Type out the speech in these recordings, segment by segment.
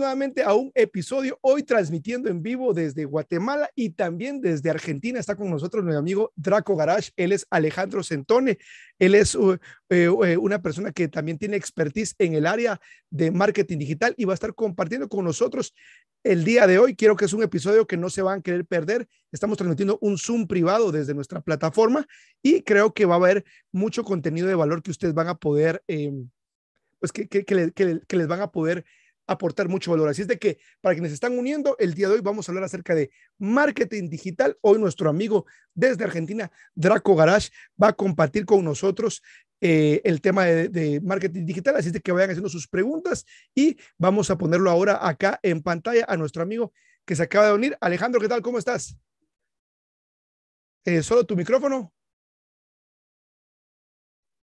nuevamente a un episodio hoy transmitiendo en vivo desde Guatemala y también desde Argentina. Está con nosotros mi amigo Draco Garage. Él es Alejandro Centone. Él es uh, eh, eh, una persona que también tiene expertise en el área de marketing digital y va a estar compartiendo con nosotros el día de hoy. Quiero que es un episodio que no se van a querer perder. Estamos transmitiendo un Zoom privado desde nuestra plataforma y creo que va a haber mucho contenido de valor que ustedes van a poder, eh, pues que, que les van a poder aportar mucho valor. Así es de que para quienes están uniendo, el día de hoy vamos a hablar acerca de marketing digital. Hoy nuestro amigo desde Argentina, Draco Garage, va a compartir con nosotros eh, el tema de, marketing digital. Así es de que vayan haciendo sus preguntas y vamos a ponerlo ahora acá en pantalla a nuestro amigo que se acaba de unir. Alejandro, ¿qué tal? ¿Cómo estás? Eh, ¿Solo tu micrófono?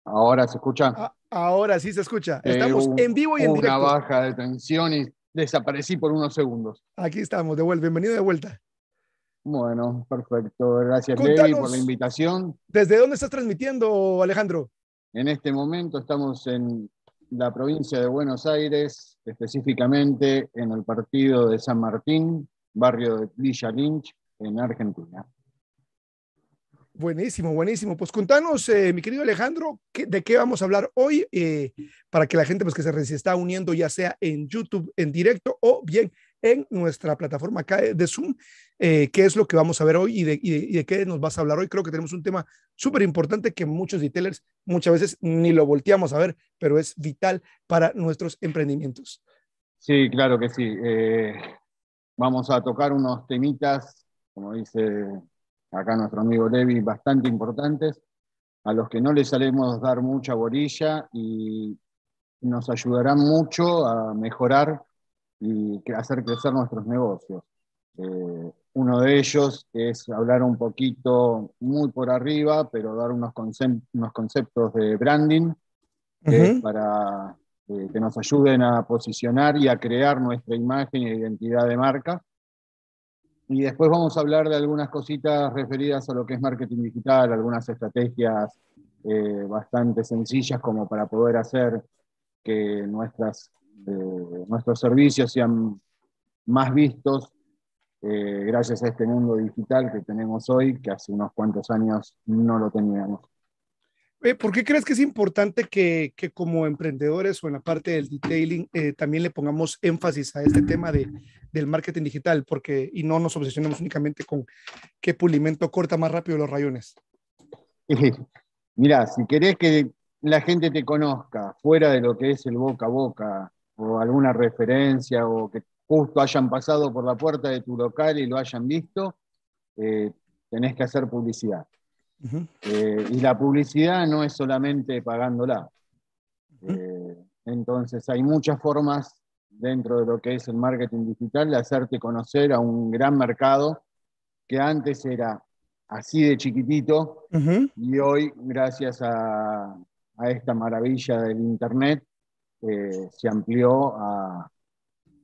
Ahora se escucha. Ah, ahora sí se escucha. Estamos en vivo y en directo. Una baja de tensión y desaparecí por unos segundos. Aquí estamos, de vuelta. Bienvenido de vuelta. Bueno, perfecto. Gracias, Levi, por la invitación. ¿Desde dónde estás transmitiendo, Alejandro? En este momento estamos en la provincia de Buenos Aires, específicamente en el partido de San Martín, barrio de Villa Lynch, en Argentina. Buenísimo, buenísimo. Pues contanos, eh, mi querido Alejandro, de qué vamos a hablar hoy eh, para que la gente pues, que se, está uniendo ya sea en YouTube en directo o bien en nuestra plataforma de Zoom, eh, qué es lo que vamos a ver hoy y de, y, de, qué nos vas a hablar hoy. Creo que tenemos un tema súper importante que muchos retailers muchas veces ni lo volteamos a ver, pero es vital para nuestros emprendimientos. Sí, claro que sí. vamos a tocar unos temitas, como dice acá nuestro amigo Levi, bastante importantes, a los que no les salemos dar mucha borilla y nos ayudarán mucho a mejorar y hacer crecer nuestros negocios. Eh, uno de ellos es hablar un poquito muy por arriba, pero dar unos, unos conceptos de branding para eh, que nos ayuden a posicionar y a crear nuestra imagen e identidad de marca y después vamos a hablar de algunas cositas referidas a lo que es marketing digital, algunas estrategias eh, bastante sencillas como para poder hacer que nuestras, eh, nuestros servicios sean más vistos eh, gracias a este mundo digital que tenemos hoy, que hace unos cuantos años no lo teníamos. Eh, ¿Por qué crees que es importante que, como emprendedores o en la parte del detailing eh, también le pongamos énfasis a este tema de, del marketing digital? Porque, y no nos obsesionemos únicamente con qué pulimento corta más rápido los rayones. Mira, si querés que la gente te conozca fuera de lo que es el boca a boca o alguna referencia o que justo hayan pasado por la puerta de tu local y lo hayan visto, eh, tenés que hacer publicidad. Eh, y la publicidad no es solamente pagándola. Eh, entonces hay muchas formas dentro de lo que es el marketing digital de hacerte conocer a un gran mercado que antes era así de chiquitito y hoy gracias a, esta maravilla del Internet eh, se amplió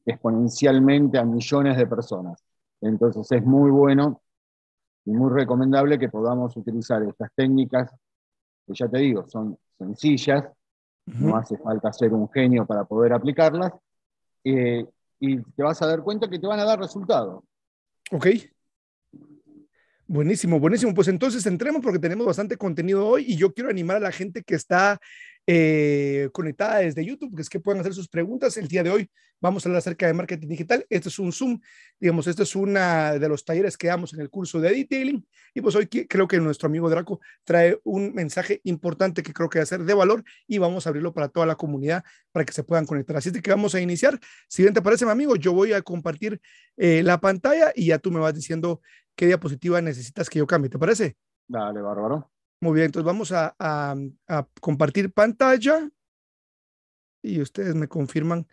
exponencialmente a millones de personas. Entonces es muy bueno y muy recomendable que podamos utilizar estas técnicas, que ya te digo, son sencillas, no hace falta ser un genio para poder aplicarlas, eh, y te vas a dar cuenta que te van a dar resultados. Ok. Buenísimo, buenísimo. Pues entonces entremos porque tenemos bastante contenido hoy y yo quiero animar a la gente que está eh, conectada desde YouTube, que es que puedan hacer sus preguntas. El día de hoy vamos a hablar acerca de marketing digital. Este es un Zoom, digamos, este es una de los talleres que damos en el curso de detailing. Y pues hoy creo que nuestro amigo Draco trae un mensaje importante que creo que va a ser de valor y vamos a abrirlo para toda la comunidad para que se puedan conectar. Así es que vamos a iniciar. Si bien te parece, mi amigo, yo voy a compartir eh, la pantalla y ya tú me vas diciendo qué diapositiva necesitas que yo cambie. ¿Te parece? Dale, bárbaro. Muy bien, entonces vamos a, compartir pantalla y ustedes me confirman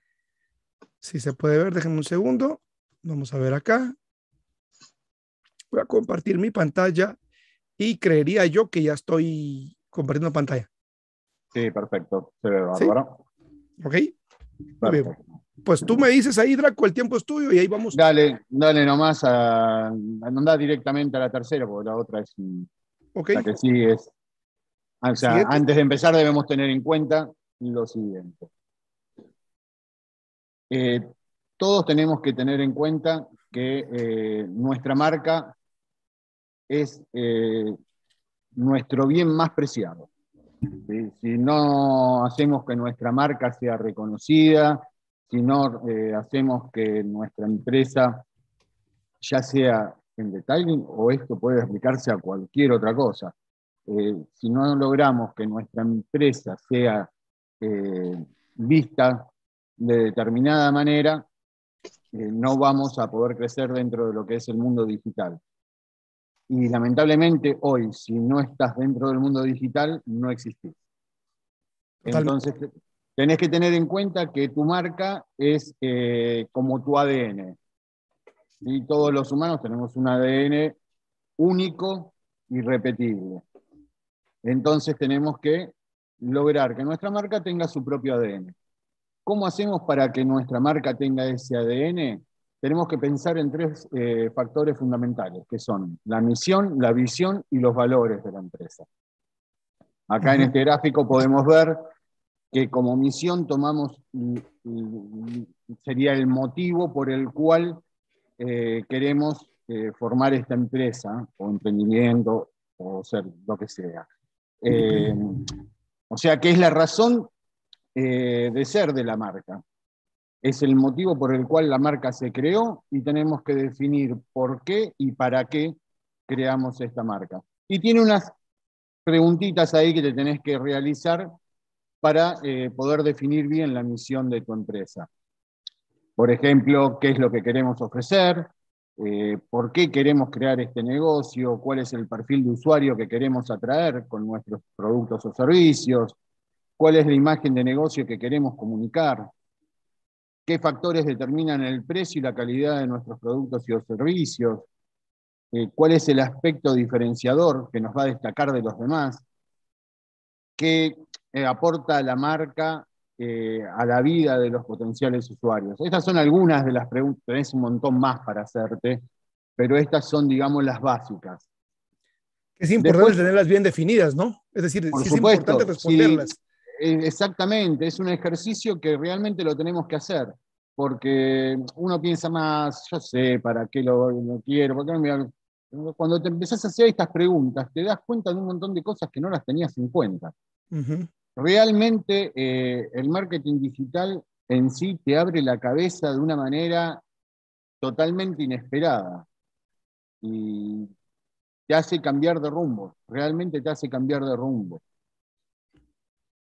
si se puede ver. Déjenme un segundo. Vamos a ver acá. Voy a compartir mi pantalla y creería yo que ya estoy compartiendo pantalla. Sí, perfecto. Se ve bárbaro. Ok. Muy bien. Pues tú me dices ahí, Draco, el tiempo es tuyo y ahí vamos. Dale, dale nomás a, a directamente a la tercera, porque la otra es que sí es. O sea, antes de empezar debemos tener en cuenta lo siguiente. Eh, todos tenemos que tener en cuenta que eh, nuestra marca es eh, nuestro bien más preciado. Si no hacemos que nuestra marca sea reconocida, si no hacemos que nuestra empresa, ya sea en detailing o esto puede aplicarse a cualquier otra cosa, si no logramos que nuestra empresa sea vista de determinada manera, eh, no vamos a poder crecer dentro de lo que es el mundo digital. Y lamentablemente hoy, si no estás dentro del mundo digital, no existís. Entonces, tenés que tener en cuenta que tu marca es eh, como tu ADN. Y todos los humanos tenemos un ADN único y repetible. Entonces tenemos que lograr que nuestra marca tenga su propio ADN. ¿Cómo hacemos para que nuestra marca tenga ese ADN? Tenemos que pensar en tres eh, factores fundamentales, que son la misión, la visión y los valores de la empresa. Acá en este gráfico podemos ver que como misión tomamos, sería el motivo por el cual eh, queremos eh, formar esta empresa o emprendimiento o ser lo que sea. o sea que es la razón eh, de ser de la marca. Es el motivo por el cual la marca se creó y tenemos que definir por qué y para qué creamos esta marca. Y tiene unas preguntitas ahí que te tenés que realizar para eh, poder definir bien la misión de tu empresa. Por ejemplo, qué es lo que queremos ofrecer, eh, por qué queremos crear este negocio, cuál es el perfil de usuario que queremos atraer con nuestros productos o servicios, cuál es la imagen de negocio que queremos comunicar, qué factores determinan el precio y la calidad de nuestros productos y servicios, eh, cuál es el aspecto diferenciador que nos va a destacar de los demás, qué eh, aporta la marca eh, a la vida de los potenciales usuarios. Estas son algunas de las preguntas, tenés un montón más para hacerte, pero estas son, digamos, las básicas. Es importante tenerlas bien definidas, ¿no? Es decir, es importante responderlas. Eh, exactamente, es un ejercicio que realmente lo tenemos que hacer, porque uno piensa más, yo sé para qué lo, quiero, cuando te empezás a hacer estas preguntas, te das cuenta de un montón de cosas que no las tenías en cuenta. Realmente eh, el marketing digital en sí te abre la cabeza de una manera totalmente inesperada y te hace cambiar de rumbo, realmente te hace cambiar de rumbo.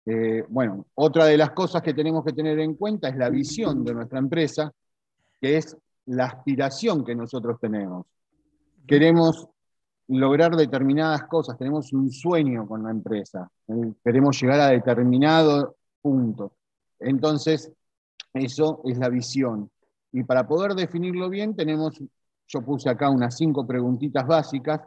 Eh, bueno, otra de las cosas que tenemos que tener en cuenta es la visión de nuestra empresa, que es la aspiración que nosotros tenemos. Queremos lograr determinadas cosas, tenemos un sueño con la empresa, queremos llegar a determinado punto. Entonces, eso es la visión. Y para poder definirlo bien, tenemos, yo puse acá unas cinco preguntitas básicas,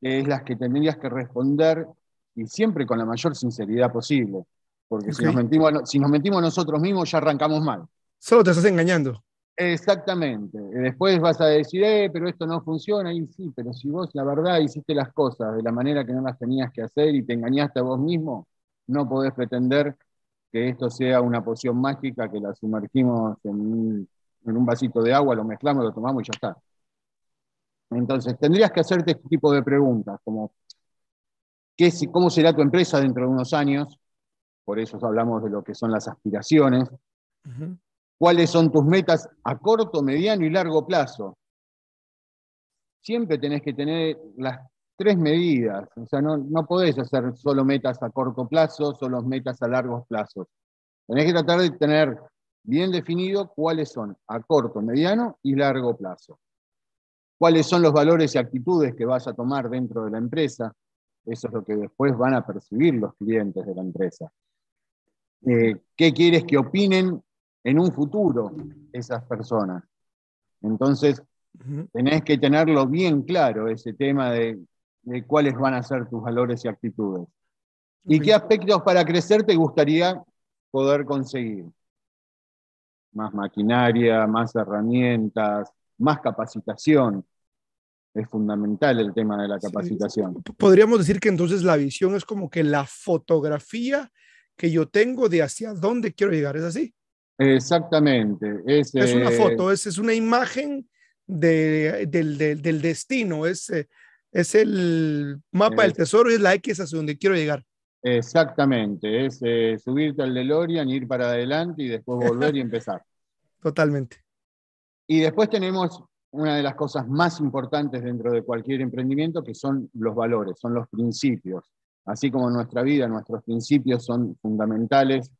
que es las que tendrías que responder y siempre con la mayor sinceridad posible. Porque si, nos mentimos, si nos mentimos nosotros mismos ya arrancamos mal. Solo te estás engañando. Exactamente. Después vas a decir, eh, pero esto no funciona. Y sí, pero si vos la verdad hiciste las cosas de la manera que no las tenías que hacer y te engañaste a vos mismo, no podés pretender que esto sea una poción mágica que la sumergimos en un vasito de agua, lo mezclamos, lo tomamos y ya está. Entonces, tendrías que hacerte este tipo de preguntas, como ¿Cómo será tu empresa dentro de unos años? Por eso hablamos de lo que son las aspiraciones. ¿Cuáles son tus metas a corto, mediano y largo plazo? Siempre tenés que tener las tres medidas. O sea, no, no podés hacer solo metas a corto plazo, solo metas a largos plazos. Tenés que tratar de tener bien definido cuáles son a corto, mediano y largo plazo. Cuáles son los valores y actitudes que vas a tomar dentro de la empresa, eso es lo que después van a percibir los clientes de la empresa. Eh, ¿Qué quieres que opinen en un futuro esas personas? Entonces, tenés que tenerlo bien claro, ese tema de, cuáles van a ser tus valores y actitudes. ¿Y qué aspectos para crecer te gustaría poder conseguir? Más maquinaria, más herramientas, más capacitación es fundamental el tema de la capacitación. Podríamos decir que entonces la visión es como que la fotografía que yo tengo de hacia dónde quiero llegar, ¿es así? Exactamente. Es, una foto, es, es una imagen del, del, destino, es, es el mapa del tesoro y es la X hacia donde quiero llegar. Exactamente, es subirte al DeLorean, ir para adelante y después volver y empezar. Totalmente. Y después tenemos una de las cosas más importantes dentro de cualquier emprendimiento, que son los valores, son los principios. Así como en nuestra vida, nuestros principios son fundamentales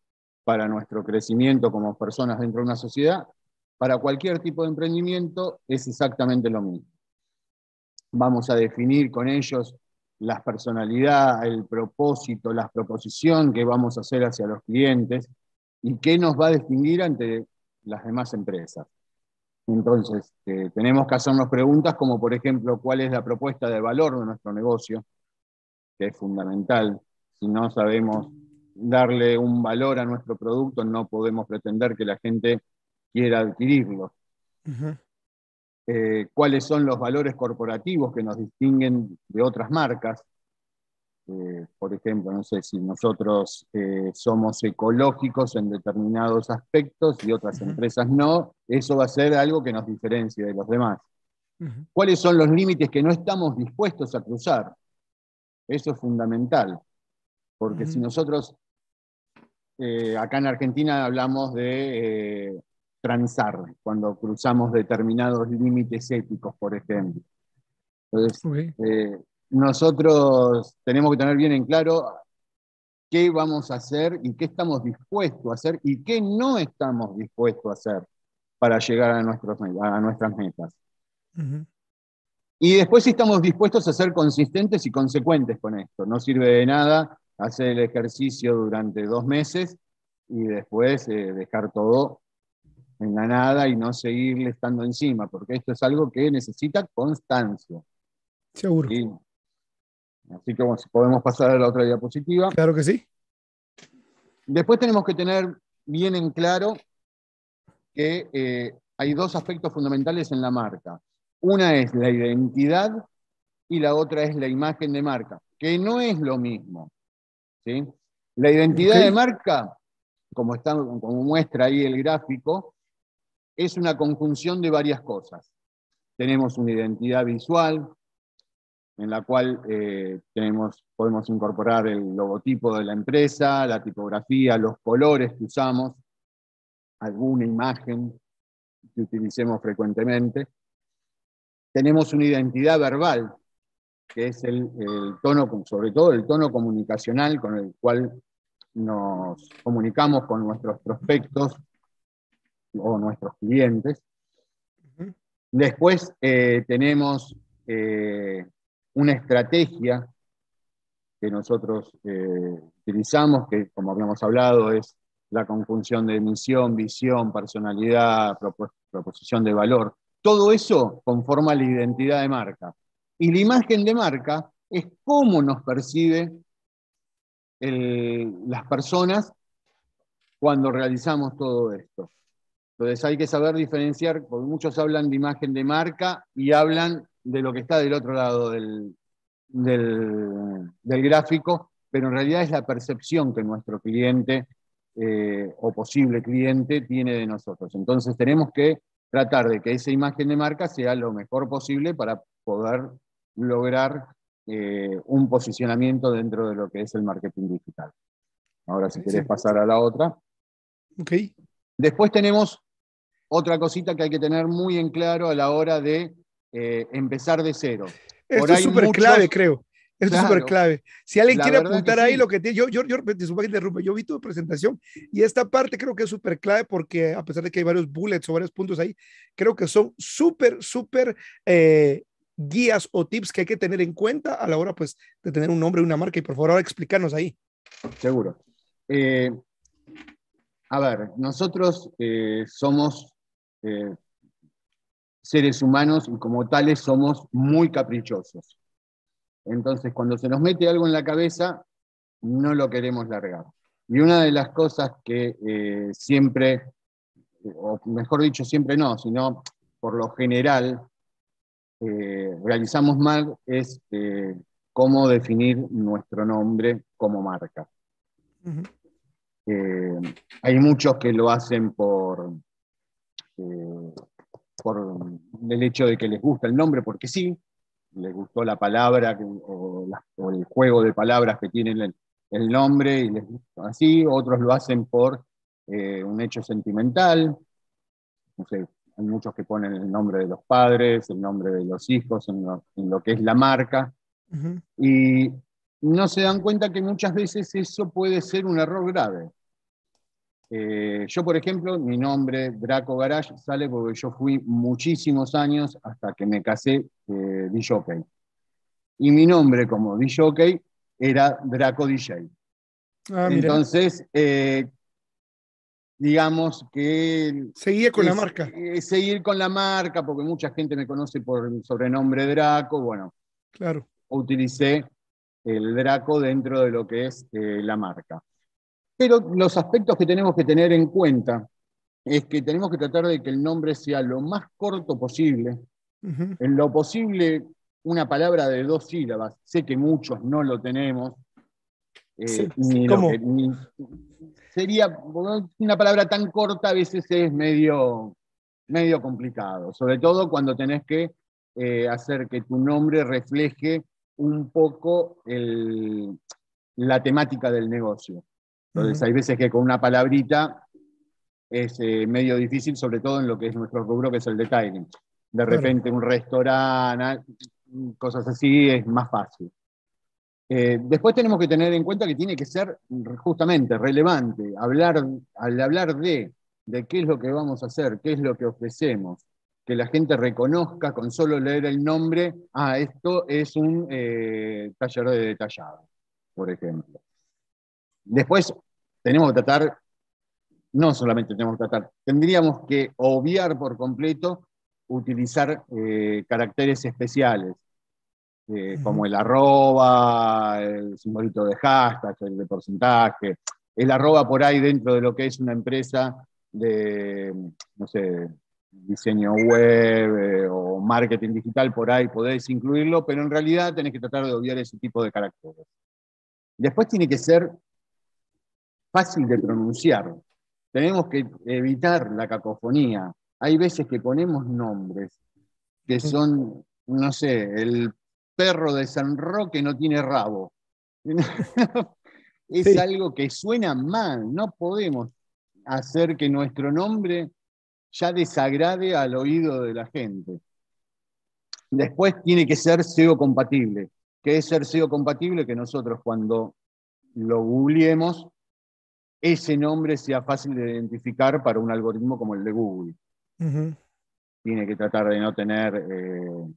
para nuestro crecimiento como personas dentro de una sociedad, para cualquier tipo de emprendimiento es exactamente lo mismo. Vamos a definir con ellos la personalidad, el propósito, la proposición que vamos a hacer hacia los clientes y qué nos va a distinguir ante las demás empresas. Entonces, eh, tenemos que hacernos preguntas como, por ejemplo, cuál es la propuesta de valor de nuestro negocio, que es fundamental. Si no sabemos darle un valor a nuestro producto, no podemos pretender que la gente quiera adquirirlo. Eh, cuáles son los valores corporativos que nos distinguen de otras marcas. Eh, por ejemplo, no sé si nosotros eh, somos ecológicos en determinados aspectos y otras empresas no, eso va a ser algo que nos diferencie de los demás. ¿Cuáles son los límites que no estamos dispuestos a cruzar? Eso es fundamental, porque si nosotros eh, acá en Argentina hablamos de eh, transar, cuando cruzamos determinados límites éticos, por ejemplo. Entonces, eh, nosotros tenemos que tener bien en claro qué vamos a hacer y qué estamos dispuestos a hacer y qué no estamos dispuestos a hacer para llegar a, nuestros, a nuestras metas. Y después si estamos dispuestos a ser consistentes y consecuentes con esto. No sirve de nada hacer el ejercicio durante dos meses y después eh, dejar todo en la nada y no seguirle estando encima, porque esto es algo que necesita constancia. Seguro. Así que bueno, podemos pasar a la otra diapositiva. Claro que sí. Después tenemos que tener bien en claro que eh, hay dos aspectos fundamentales en la marca. Una es la identidad y la otra es la imagen de marca, que no es lo mismo. La identidad de marca, como, está, como muestra ahí el gráfico, es una conjunción de varias cosas. Tenemos una identidad visual, en la cual eh, tenemos, podemos incorporar el logotipo de la empresa, la tipografía, los colores que usamos, alguna imagen que utilicemos frecuentemente. Tenemos una identidad verbal, que es el, tono, sobre todo el tono comunicacional con el cual nos comunicamos con nuestros prospectos o nuestros clientes. Después eh, tenemos eh, una estrategia que nosotros eh, utilizamos, que como habíamos hablado es la conjunción de misión, visión, personalidad, proposición de valor. Todo eso conforma la identidad de marca. Y la imagen de marca es cómo nos percibe las personas cuando realizamos todo esto. Entonces hay que saber diferenciar, porque muchos hablan de imagen de marca y hablan de lo que está del otro lado del, del, gráfico, pero en realidad es la percepción que nuestro cliente eh, o posible cliente tiene de nosotros. Entonces tenemos que tratar de que esa imagen de marca sea lo mejor posible para poder lograr eh, un posicionamiento dentro de lo que es el marketing digital. Ahora, si querés pasar a la otra. Ok. Después tenemos otra cosita que hay que tener muy en claro a la hora de eh, empezar de cero. Esto es súper clave, creo. Esto es súper clave. Si alguien quiere apuntar ahí lo que tiene, yo, yo, yo, yo vi tu presentación y esta parte creo que es súper clave porque a pesar de que hay varios bullets o varios puntos ahí, creo que son súper, súper eh, guías o tips que hay que tener en cuenta a la hora pues de tener un nombre y una marca. Y por favor, ahora explícanos ahí. Seguro. Eh, a ver, nosotros eh, somos seres humanos y como tales somos muy caprichosos. Entonces, cuando se nos mete algo en la cabeza, no lo queremos largar. Y una de las cosas que eh, siempre, o mejor dicho, siempre no, sino por lo general eh, realizamos mal es eh, cómo definir nuestro nombre como marca. Eh, hay muchos que lo hacen por, eh, por el hecho de que les gusta el nombre, porque sí, les gustó la palabra o, el juego de palabras que tienen el, nombre y les gusta así, otros lo hacen por un hecho sentimental, no sé, hay muchos que ponen el nombre de los padres, el nombre de los hijos, en lo, que es la marca, y no se dan cuenta que muchas veces eso puede ser un error grave. Eh, yo, por ejemplo, mi nombre, Draco Garage, sale porque yo fui muchísimos años hasta que me casé eh, DJ. Y mi nombre como DJ era Draco DJ. Ah, Entonces, eh, digamos que... Seguía con la marca. Eh, seguir con la marca, porque mucha gente me conoce por el sobrenombre Draco, bueno. Claro. Utilicé el Draco dentro de lo que es la marca. Pero los aspectos que tenemos que tener en cuenta es que tenemos que tratar de que el nombre sea lo más corto posible, en lo posible una palabra de dos sílabas. Sé que muchos no lo tenemos. Eh, ¿Cómo? sería una palabra tan corta a veces es medio, medio complicado, sobre todo cuando tenés que eh, hacer que tu nombre refleje un poco la temática del negocio. Entonces, hay veces que con una palabrita es eh, medio difícil, sobre todo en lo que es nuestro rubro, que es el detailing. De repente un restaurante, cosas así, es más fácil. Eh, después tenemos que tener en cuenta que tiene que ser justamente relevante, hablar, al hablar de, qué es lo que vamos a hacer, qué es lo que ofrecemos, que la gente reconozca con solo leer el nombre, ah, esto es un eh, taller de detallado, por ejemplo. Después, tenemos que tratar, no solamente tenemos que tratar, tendríamos que obviar por completo utilizar eh, caracteres especiales, eh, como el arroba, el simbolito de hashtag, el de porcentaje, el arroba por ahí dentro de lo que es una empresa de, no sé, diseño web eh, o marketing digital, por ahí podés incluirlo, pero en realidad tenés que tratar de obviar ese tipo de caracteres. Después tiene que ser fácil de pronunciar. Tenemos que evitar la cacofonía. Hay veces que ponemos nombres que son, no sé, el perro de San Roque no tiene rabo. es algo que suena mal. No podemos hacer que nuestro nombre ya desagrade al oído de la gente. Después tiene que ser SEO compatible. ¿Qué es ser SEO compatible? Que nosotros cuando lo googleemos ese nombre sea fácil de identificar para un algoritmo como el de Google. Tiene que tratar de no tener eh,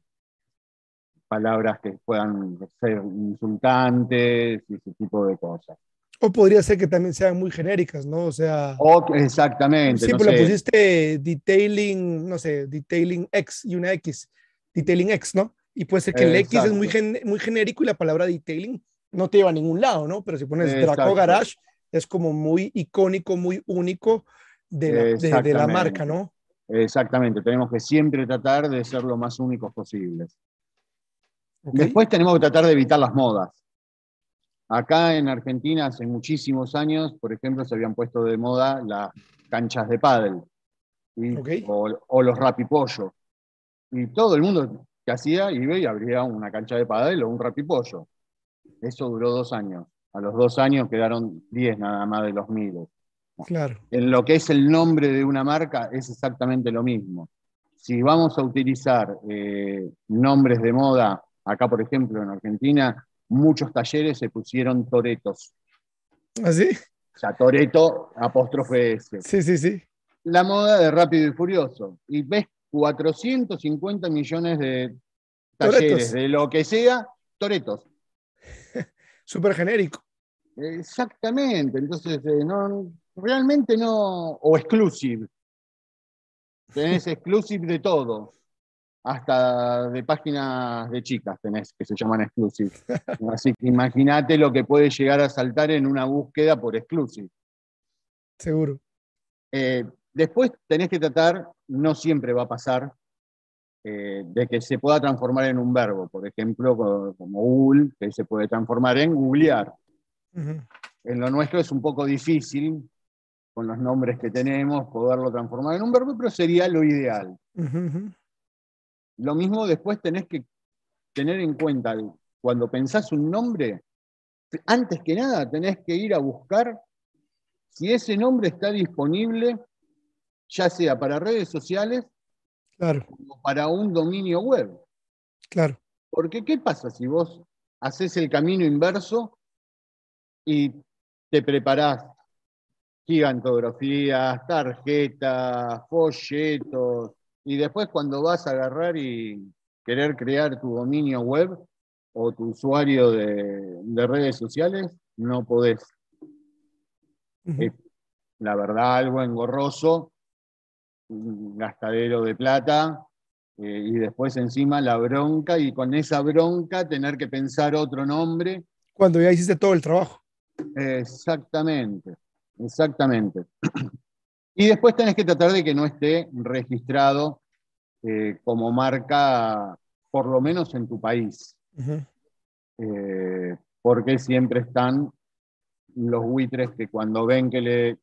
palabras que puedan ser insultantes y ese tipo de cosas. O podría ser que también sean muy genéricas, ¿no? O sea. exactamente. Sí, pero pusiste detailing, no sé, detailing X y una X. Detailing X, ¿no? Y puede ser que el X es muy, muy genérico y la palabra detailing no te lleva a ningún lado, ¿no? Pero si pones Draco Garage, es como muy icónico, muy único de la, marca, ¿no? Exactamente, tenemos que siempre tratar de ser lo más únicos posibles. Después tenemos que tratar de evitar las modas. Acá en Argentina hace muchísimos años, por ejemplo, se habían puesto de moda las canchas de pádel o, los rapipollo. Y todo el mundo que hacía iba y abría una cancha de pádel o un rapipollo. Eso duró dos años. A los dos años quedaron 10 nada más de los miles. Claro. En lo que es el nombre de una marca es exactamente lo mismo. Si vamos a utilizar eh, nombres de moda, acá por ejemplo en Argentina, muchos talleres se pusieron toretos. ¿Ah, sí? O sea, toreto, apóstrofe S. Sí, sí, sí. La moda de Rápido y Furioso. Y ves 450 millones de talleres de lo que sea, toretos súper genérico. Exactamente, entonces eh, no, realmente no, o exclusive. Tenés exclusive de todo, hasta de páginas de chicas tenés que se llaman exclusive. Así que imagínate lo que puede llegar a saltar en una búsqueda por exclusive. Seguro. Eh, después tenés que tratar, no siempre va a pasar, eh, de que se pueda transformar en un verbo, por ejemplo, como Google, que se puede transformar en googlear. en lo nuestro es un poco difícil, con los nombres que tenemos, poderlo transformar en un verbo, pero sería lo ideal. Lo mismo después tenés que tener en cuenta, cuando pensás un nombre, antes que nada tenés que ir a buscar si ese nombre está disponible, ya sea para redes sociales claro. o para un dominio web. Claro. Porque ¿qué pasa si vos haces el camino inverso y te preparás gigantografías, tarjetas, folletos, y después cuando vas a agarrar y querer crear tu dominio web o tu usuario de, redes sociales, no podés. la verdad, algo engorroso, un gastadero de plata, eh, y después encima la bronca, y con esa bronca tener que pensar otro nombre. Cuando ya hiciste todo el trabajo. Exactamente, exactamente. Y después tenés que tratar de que no esté registrado eh, como marca, por lo menos en tu país. Eh, porque siempre están los buitres que cuando ven que le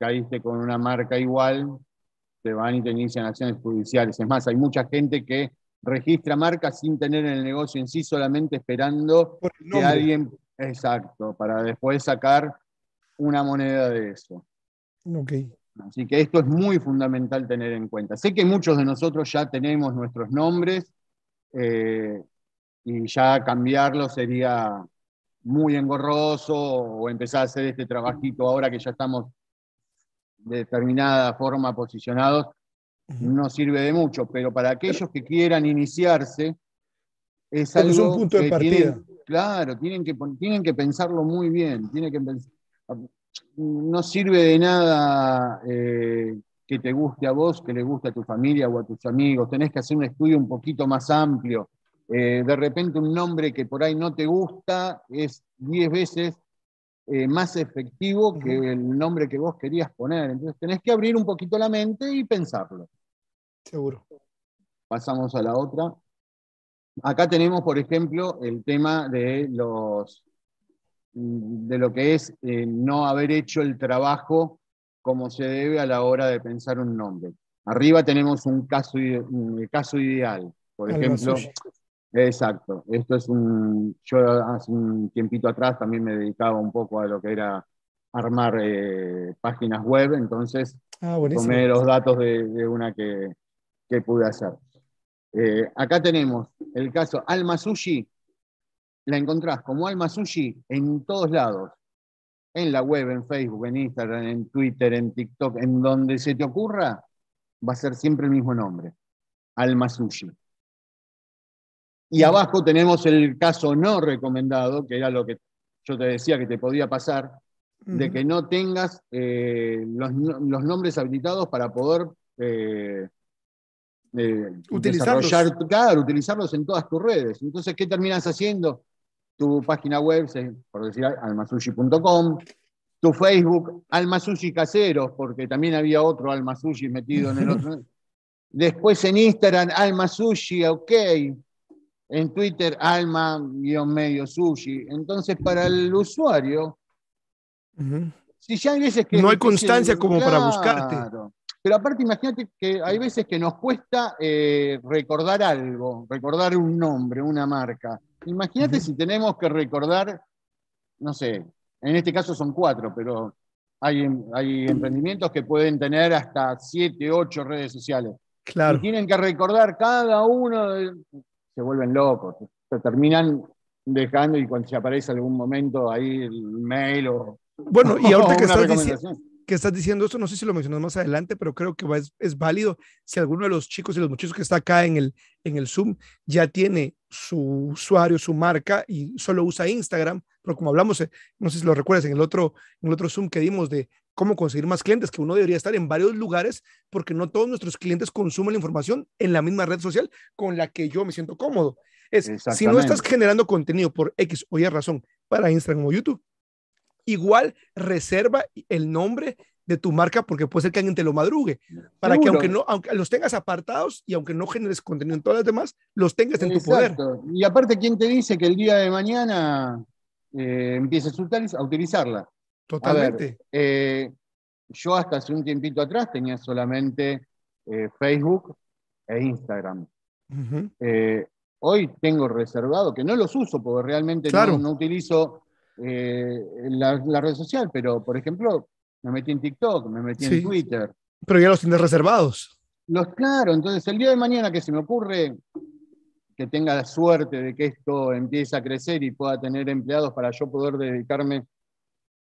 caíste con una marca igual, te van y te inician acciones judiciales. Es más, hay mucha gente que registra marcas sin tener el negocio en sí, solamente esperando que alguien, exacto, para después sacar una moneda de eso. Okay. Así que esto es muy fundamental tener en cuenta. Sé que muchos de nosotros ya tenemos nuestros nombres eh, y ya cambiarlo sería muy engorroso o empezar a hacer este trabajito ahora que ya estamos de determinada forma posicionados, no sirve de mucho, pero para aquellos que quieran iniciarse, es algo un punto de partida. claro, tienen que, tienen que pensarlo muy bien, tienen que no sirve de nada eh, que te guste a vos, que le guste a tu familia o a tus amigos. Tenés que hacer un estudio un poquito más amplio. Eh, de repente un nombre que por ahí no te gusta es 10 veces eh, más efectivo que el nombre que vos querías poner. Entonces tenés que abrir un poquito la mente y pensarlo. Seguro. Pasamos a la otra. Acá tenemos, por ejemplo, el tema de los de lo que es eh, no haber hecho el trabajo como se debe a la hora de pensar un nombre. Arriba tenemos un caso, un caso ideal, por ejemplo. Exacto, esto es un, yo hace un tiempito atrás también me dedicaba un poco a lo que era armar eh, páginas web, entonces ah, tomé los datos de, una que, que, pude hacer. Eh, acá tenemos el caso Alma Sushi, la encontrás como Alma Sushi en todos lados. En la web, en Facebook, en Instagram, en Twitter, en TikTok, en donde se te ocurra, va a ser siempre el mismo nombre. Alma Sushi. Y abajo tenemos el caso no recomendado, que era lo que yo te decía que te podía pasar, de que no tengas eh, los, nombres habilitados para poder eh, eh, utilizarlos. claro, utilizarlos en todas tus redes. Entonces, ¿qué terminas haciendo? Tu página web, por decir almasushi.com, tu Facebook, Almasushi Caseros, porque también había otro Almasushi metido en el otro. Después en Instagram, Almasushi, ok. En Twitter, alma-medio sushi. Entonces, para el usuario, si ya hay veces que. No hay constancia como para buscarte. Pero aparte, imagínate que hay veces que nos cuesta eh, recordar algo, recordar un nombre, una marca. Imagínate si tenemos que recordar, no sé, en este caso son cuatro, pero hay, hay emprendimientos que pueden tener hasta siete, ocho redes sociales. Claro. Y tienen que recordar cada uno, se vuelven locos, se terminan dejando y cuando se aparece algún momento ahí el mail o. Bueno, y ahorita que estás diciendo que estás diciendo esto, no sé si lo mencionas más adelante, pero creo que es, es, válido. Si alguno de los chicos y los muchachos que está acá en el, en el Zoom ya tiene su usuario, su marca y solo usa Instagram, pero como hablamos, eh, no sé si lo recuerdas en el otro, en el otro Zoom que dimos de cómo conseguir más clientes, que uno debería estar en varios lugares porque no todos nuestros clientes consumen la información en la misma red social con la que yo me siento cómodo. Es, si no estás generando contenido por X o Y razón para Instagram o YouTube, igual reserva el nombre de tu marca porque puede ser que alguien te lo madrugue, para que aunque no, aunque los tengas apartados y aunque no generes contenido en todas las demás, los tengas en tu poder. Y aparte, ¿quién te dice que el día de mañana eh, empieces a utilizarla? Totalmente. Eh, yo hasta hace un tiempito atrás tenía solamente eh, Facebook e Instagram. Hoy tengo reservado, que no los uso porque realmente no, utilizo la, red social, pero por ejemplo, me metí en TikTok, me metí en Twitter. Pero ya los tienes reservados. Los, claro, entonces el día de mañana que se me ocurre que tenga la suerte de que esto empiece a crecer y pueda tener empleados para yo poder dedicarme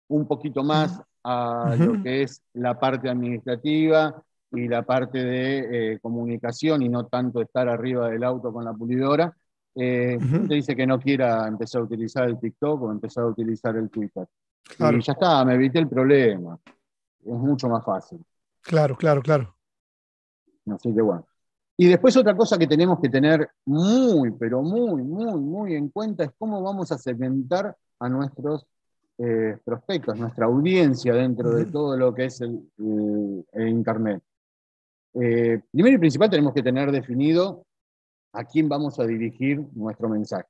un poquito más a lo que es la parte administrativa y la parte de eh, comunicación y no tanto estar arriba del auto con la pulidora, eh, te dice que no quiera empezar a utilizar el TikTok o empezar a utilizar el Twitter. Y ya está, me evité el problema. Es mucho más fácil. Claro, claro, claro. Así que bueno. Y después otra cosa que tenemos que tener muy, pero muy, muy, muy en cuenta es cómo vamos a segmentar a nuestros eh, prospectos, nuestra audiencia dentro de todo lo que es el, Internet. Eh, primero y principal tenemos que tener definido a quién vamos a dirigir nuestro mensaje.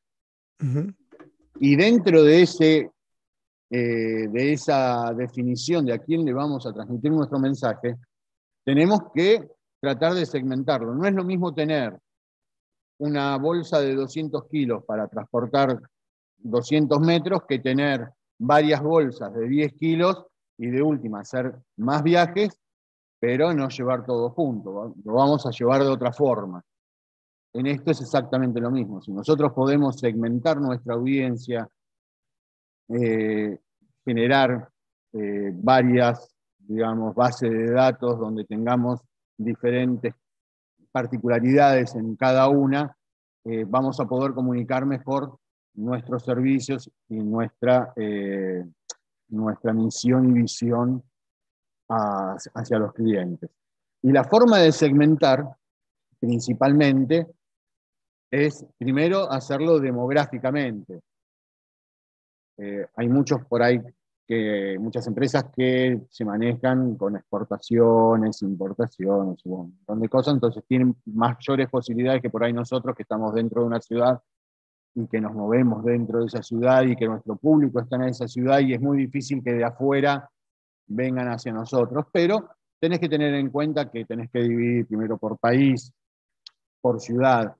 Y dentro de, ese, eh, de esa definición de a quién le vamos a transmitir nuestro mensaje, tenemos que tratar de segmentarlo. No es lo mismo tener una bolsa de 200 kilos para transportar 200 metros que tener varias bolsas de 10 kilos y de última hacer más viajes, pero no llevar todo junto, lo vamos a llevar de otra forma. En esto es exactamente lo mismo. Si nosotros podemos segmentar nuestra audiencia, eh, generar eh, varias, digamos, bases de datos donde tengamos diferentes particularidades en cada una, eh, vamos a poder comunicar mejor nuestros servicios y nuestra, nuestra misión y visión hacia los clientes. Y la forma de segmentar, principalmente, es primero hacerlo demográficamente. Eh, hay muchos por ahí que muchas empresas que se manejan con exportaciones, importaciones, un montón de cosas, entonces tienen mayores posibilidades que por ahí nosotros que estamos dentro de una ciudad y que nos movemos dentro de esa ciudad y que nuestro público está en esa ciudad y es muy difícil que de afuera vengan hacia nosotros, pero tenés que tener en cuenta que tenés que dividir primero por país, por ciudad,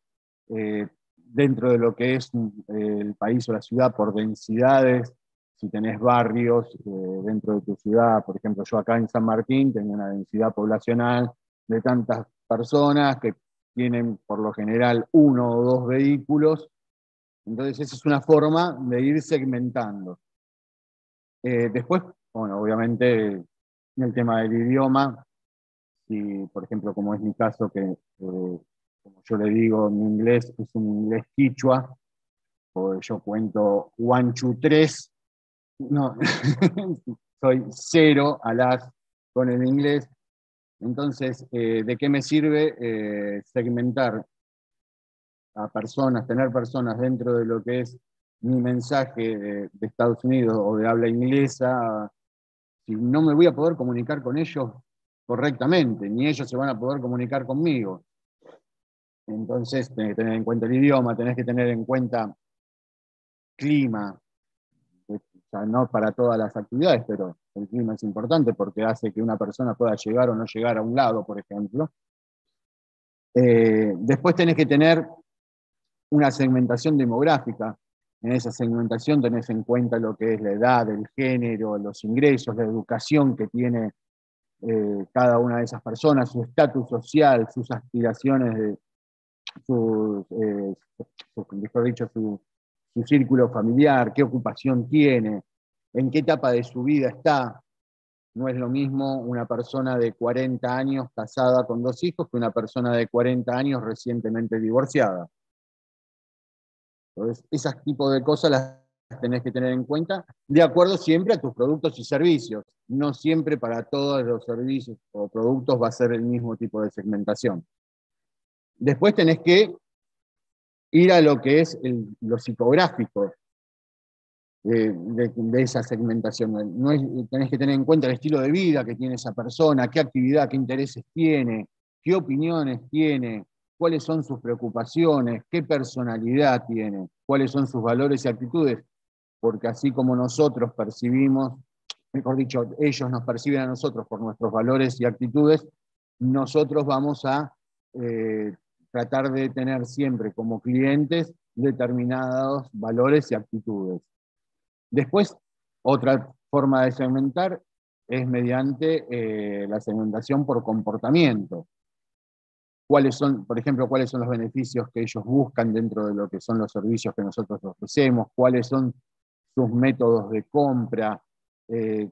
eh, dentro de lo que es eh, el país o la ciudad, por densidades, si tenés barrios eh, dentro de tu ciudad, por ejemplo, yo acá en San Martín tengo una densidad poblacional de tantas personas que tienen por lo general uno o dos vehículos entonces, esa es una forma de ir segmentando. Después, bueno, obviamente, en el tema del idioma, si, por ejemplo, como es mi caso, que como yo le digo, mi inglés es un inglés quichua, o yo cuento one, two, tres, no, soy cero a las con el inglés. Entonces, eh, ¿de qué me sirve segmentar a personas, tener personas dentro de lo que es mi mensaje de, Estados Unidos o de habla inglesa, si no me voy a poder comunicar con ellos correctamente, ni ellos se van a poder comunicar conmigo. Entonces tenés que tener en cuenta el idioma, tenés que tener en cuenta clima, sea, no para todas las actividades, pero el clima es importante porque hace que una persona pueda llegar o no llegar a un lado, por ejemplo. Eh, después tenés que tener una segmentación demográfica. En esa segmentación tenés en cuenta lo que es la edad, el género, los ingresos, la educación que tiene eh, cada una de esas personas, su estatus social, sus aspiraciones, su, eh, mejor dicho, su, su círculo familiar, qué ocupación tiene, en qué etapa de su vida está. No es lo mismo una persona de 40 años casada con dos hijos que una persona de 40 años recientemente divorciada. Entonces, ese tipo de cosas las tenés que tener en cuenta de acuerdo siempre a tus productos y servicios. No siempre para todos los servicios o productos va a ser el mismo tipo de segmentación. Después tenés que ir a lo que es lo psicográfico de, esa segmentación. No tenés que tener en cuenta el estilo de vida que tiene esa persona, qué actividad, qué intereses tiene, qué opiniones tiene, cuáles son sus preocupaciones, qué personalidad tiene, cuáles son sus valores y actitudes, porque así como nosotros percibimos mejor dicho, ellos nos perciben a nosotros por nuestros valores y actitudes, nosotros vamos a eh, tratar de tener siempre como clientes determinados valores y actitudes. Después, otra forma de segmentar es mediante eh, la segmentación por comportamiento. ¿Cuáles son, por ejemplo, cuáles son los beneficios que ellos buscan dentro de lo que son los servicios que nosotros ofrecemos? ¿Cuáles son sus métodos de compra? Eh,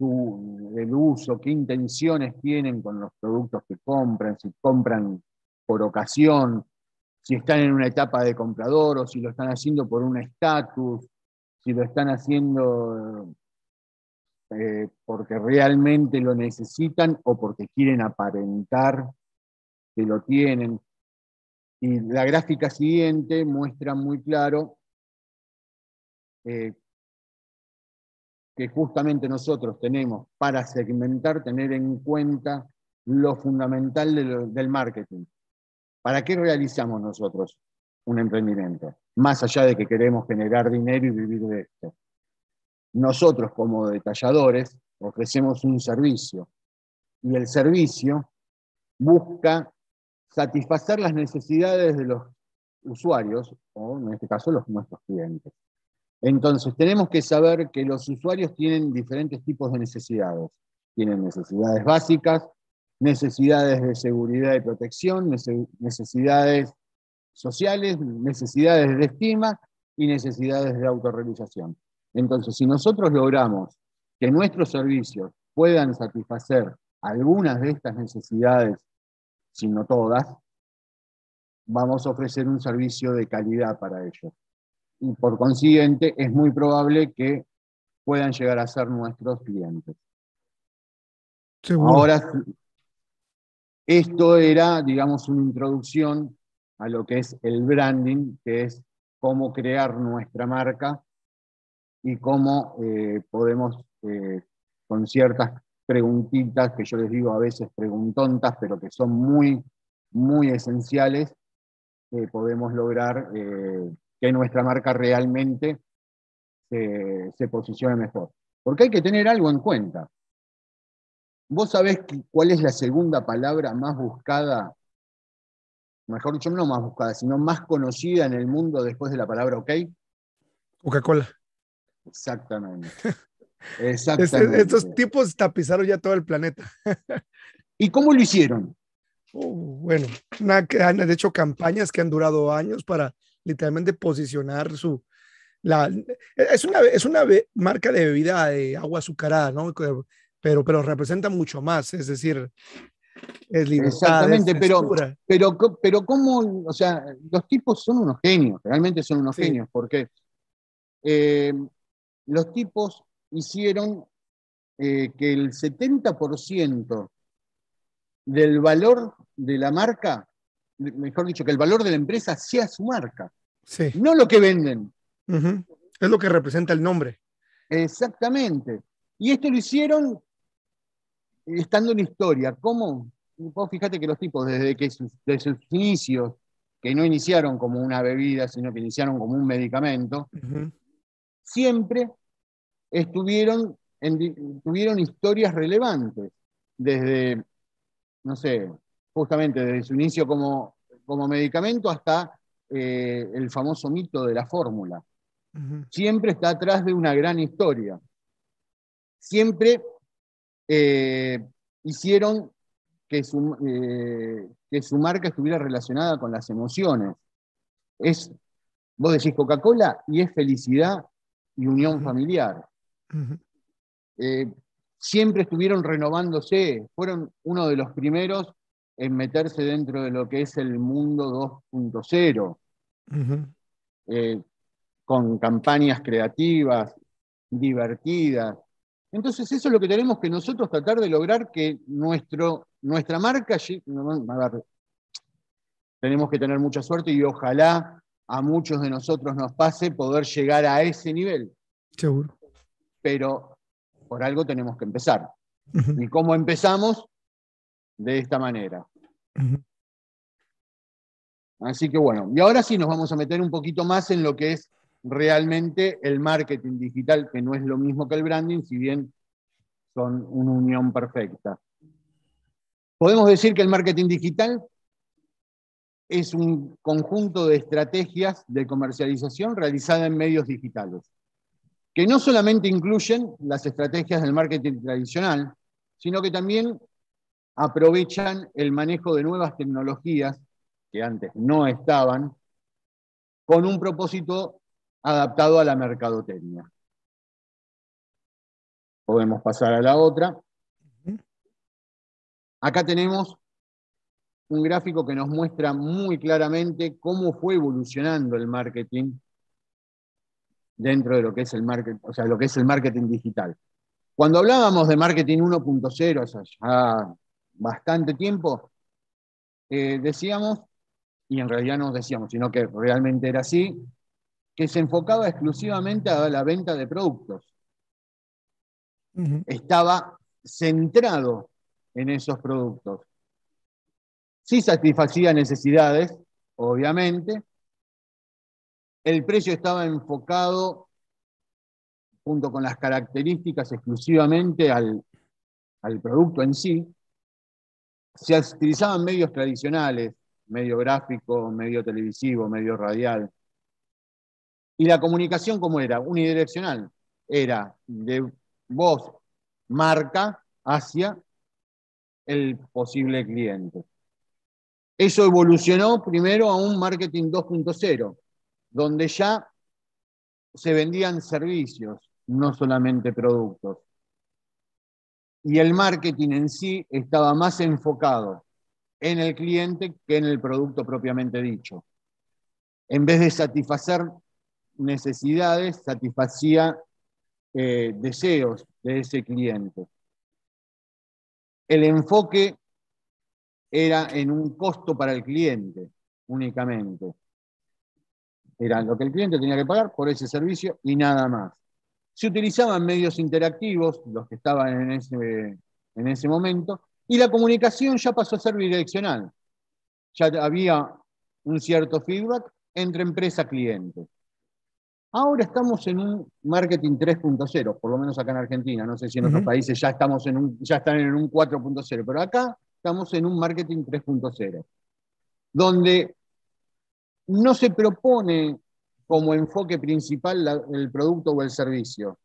el uso, qué intenciones tienen con los productos que compran, si compran por ocasión, si están en una etapa de comprador o si lo están haciendo por un estatus, si lo están haciendo eh, porque realmente lo necesitan o porque quieren aparentar que lo tienen. Y la gráfica siguiente muestra muy claro eh, que justamente nosotros tenemos para segmentar, tener en cuenta lo fundamental del marketing. ¿Para qué realizamos nosotros un emprendimiento? Más allá de que queremos generar dinero y vivir de esto. Nosotros como detalladores ofrecemos un servicio y el servicio busca satisfacer las necesidades de los usuarios, o en este caso los nuestros clientes. Entonces, tenemos que saber que los usuarios tienen diferentes tipos de necesidades. Tienen necesidades básicas, necesidades de seguridad y protección, necesidades sociales, necesidades de estima y necesidades de autorrealización. Entonces, si nosotros logramos que nuestros servicios puedan satisfacer algunas de estas necesidades, si no todas, vamos a ofrecer un servicio de calidad para ellos. Y por consiguiente, es muy probable que puedan llegar a ser nuestros clientes. Ahora, esto era, digamos, una introducción a lo que es el branding, que es cómo crear nuestra marca y cómo eh, podemos, eh, con ciertas preguntitas, que yo les digo a veces preguntontas, pero que son muy, muy esenciales, eh, podemos lograr que nuestra marca realmente se, se posicione mejor. Porque hay que tener algo en cuenta. ¿Vos sabés cuál es la segunda palabra más buscada? Mejor dicho, no más buscada, sino más conocida en el mundo después de la palabra OK. Coca-Cola. Exactamente. Exactamente. estos tipos tapizaron ya todo el planeta. ¿Y cómo lo hicieron? Uh, bueno, han hecho campañas que han durado años para literalmente posicionar su... La, es, una, es una marca de bebida de agua azucarada, ¿no? Pero, pero representa mucho más, es decir, es libertad. Exactamente, pero, pero, pero cómo, o sea, los tipos son unos genios, realmente son unos genios, porque eh, los tipos hicieron eh, que el 70% del valor de la marca, mejor dicho, que el valor de la empresa sea su marca, sí. no lo que venden. Es lo que representa el nombre. Exactamente. Y esto lo hicieron estando en historia, ¿cómo? Vos fíjate que los tipos, desde que sus, desde sus inicios, que no iniciaron como una bebida, sino que iniciaron como un medicamento, siempre estuvieron en, tuvieron historias relevantes, desde, no sé, justamente desde su inicio como, como medicamento hasta eh, el famoso mito de la fórmula. Siempre está atrás de una gran historia. Siempre eh, hicieron que su, eh, que su, marca estuviera relacionada con las emociones. Es, vos decís Coca-Cola y es felicidad y unión familiar. Eh, siempre estuvieron renovándose, fueron uno de los primeros en meterse dentro de lo que es el mundo 2.0, con campañas creativas, divertidas, entonces eso es lo que tenemos que nosotros tratar de lograr que nuestro, nuestra marca, tenemos que tener mucha suerte y ojalá a muchos de nosotros nos pase poder llegar a ese nivel. Seguro. Pero por algo tenemos que empezar. ¿Y cómo empezamos? De esta manera. Así que bueno, y ahora sí nos vamos a meter un poquito más en lo que es realmente el marketing digital, que no es lo mismo que el branding, si bien son una unión perfecta. Podemos decir que el marketing digital es un conjunto de estrategias de comercialización realizada en medios digitales, que no solamente incluyen las estrategias del marketing tradicional, sino que también aprovechan el manejo de nuevas tecnologías que antes no estaban, con un propósito adaptado a la mercadotecnia. Podemos pasar a la otra. Acá tenemos un gráfico que nos muestra muy claramente cómo fue evolucionando el marketing dentro de lo que es el marketing, o sea, lo que es el marketing digital. Cuando hablábamos de marketing 1.0 hace ya bastante tiempo, eh, decíamos, y en realidad no decíamos, sino que realmente era así, que se enfocaba exclusivamente a la venta de productos. Estaba centrado en esos productos. Sí satisfacía necesidades, obviamente. El precio estaba enfocado, junto con las características, exclusivamente al, al producto en sí. Se utilizaban medios tradicionales, medio gráfico, medio televisivo, medio radial. Y la comunicación, ¿cómo era? Unidireccional. Era de voz, marca, hacia el posible cliente. Eso evolucionó primero a un marketing 2.0, donde ya se vendían servicios, no solamente productos. Y el marketing en sí estaba más enfocado en el cliente que en el producto propiamente dicho. En vez de satisfacer necesidades, satisfacía eh, deseos de ese cliente. El enfoque era en un costo para el cliente únicamente. Era lo que el cliente tenía que pagar por ese servicio y nada más. Se utilizaban medios interactivos, los que estaban en ese, en ese momento, y la comunicación ya pasó a ser bidireccional. Ya había un cierto feedback entre empresa-cliente. Ahora estamos en un marketing 3.0, por lo menos acá en Argentina. No sé si en otros países ya, estamos en un, ya están en un 4.0, pero acá estamos en un marketing 3.0, donde no se propone como enfoque principal el producto o el servicio,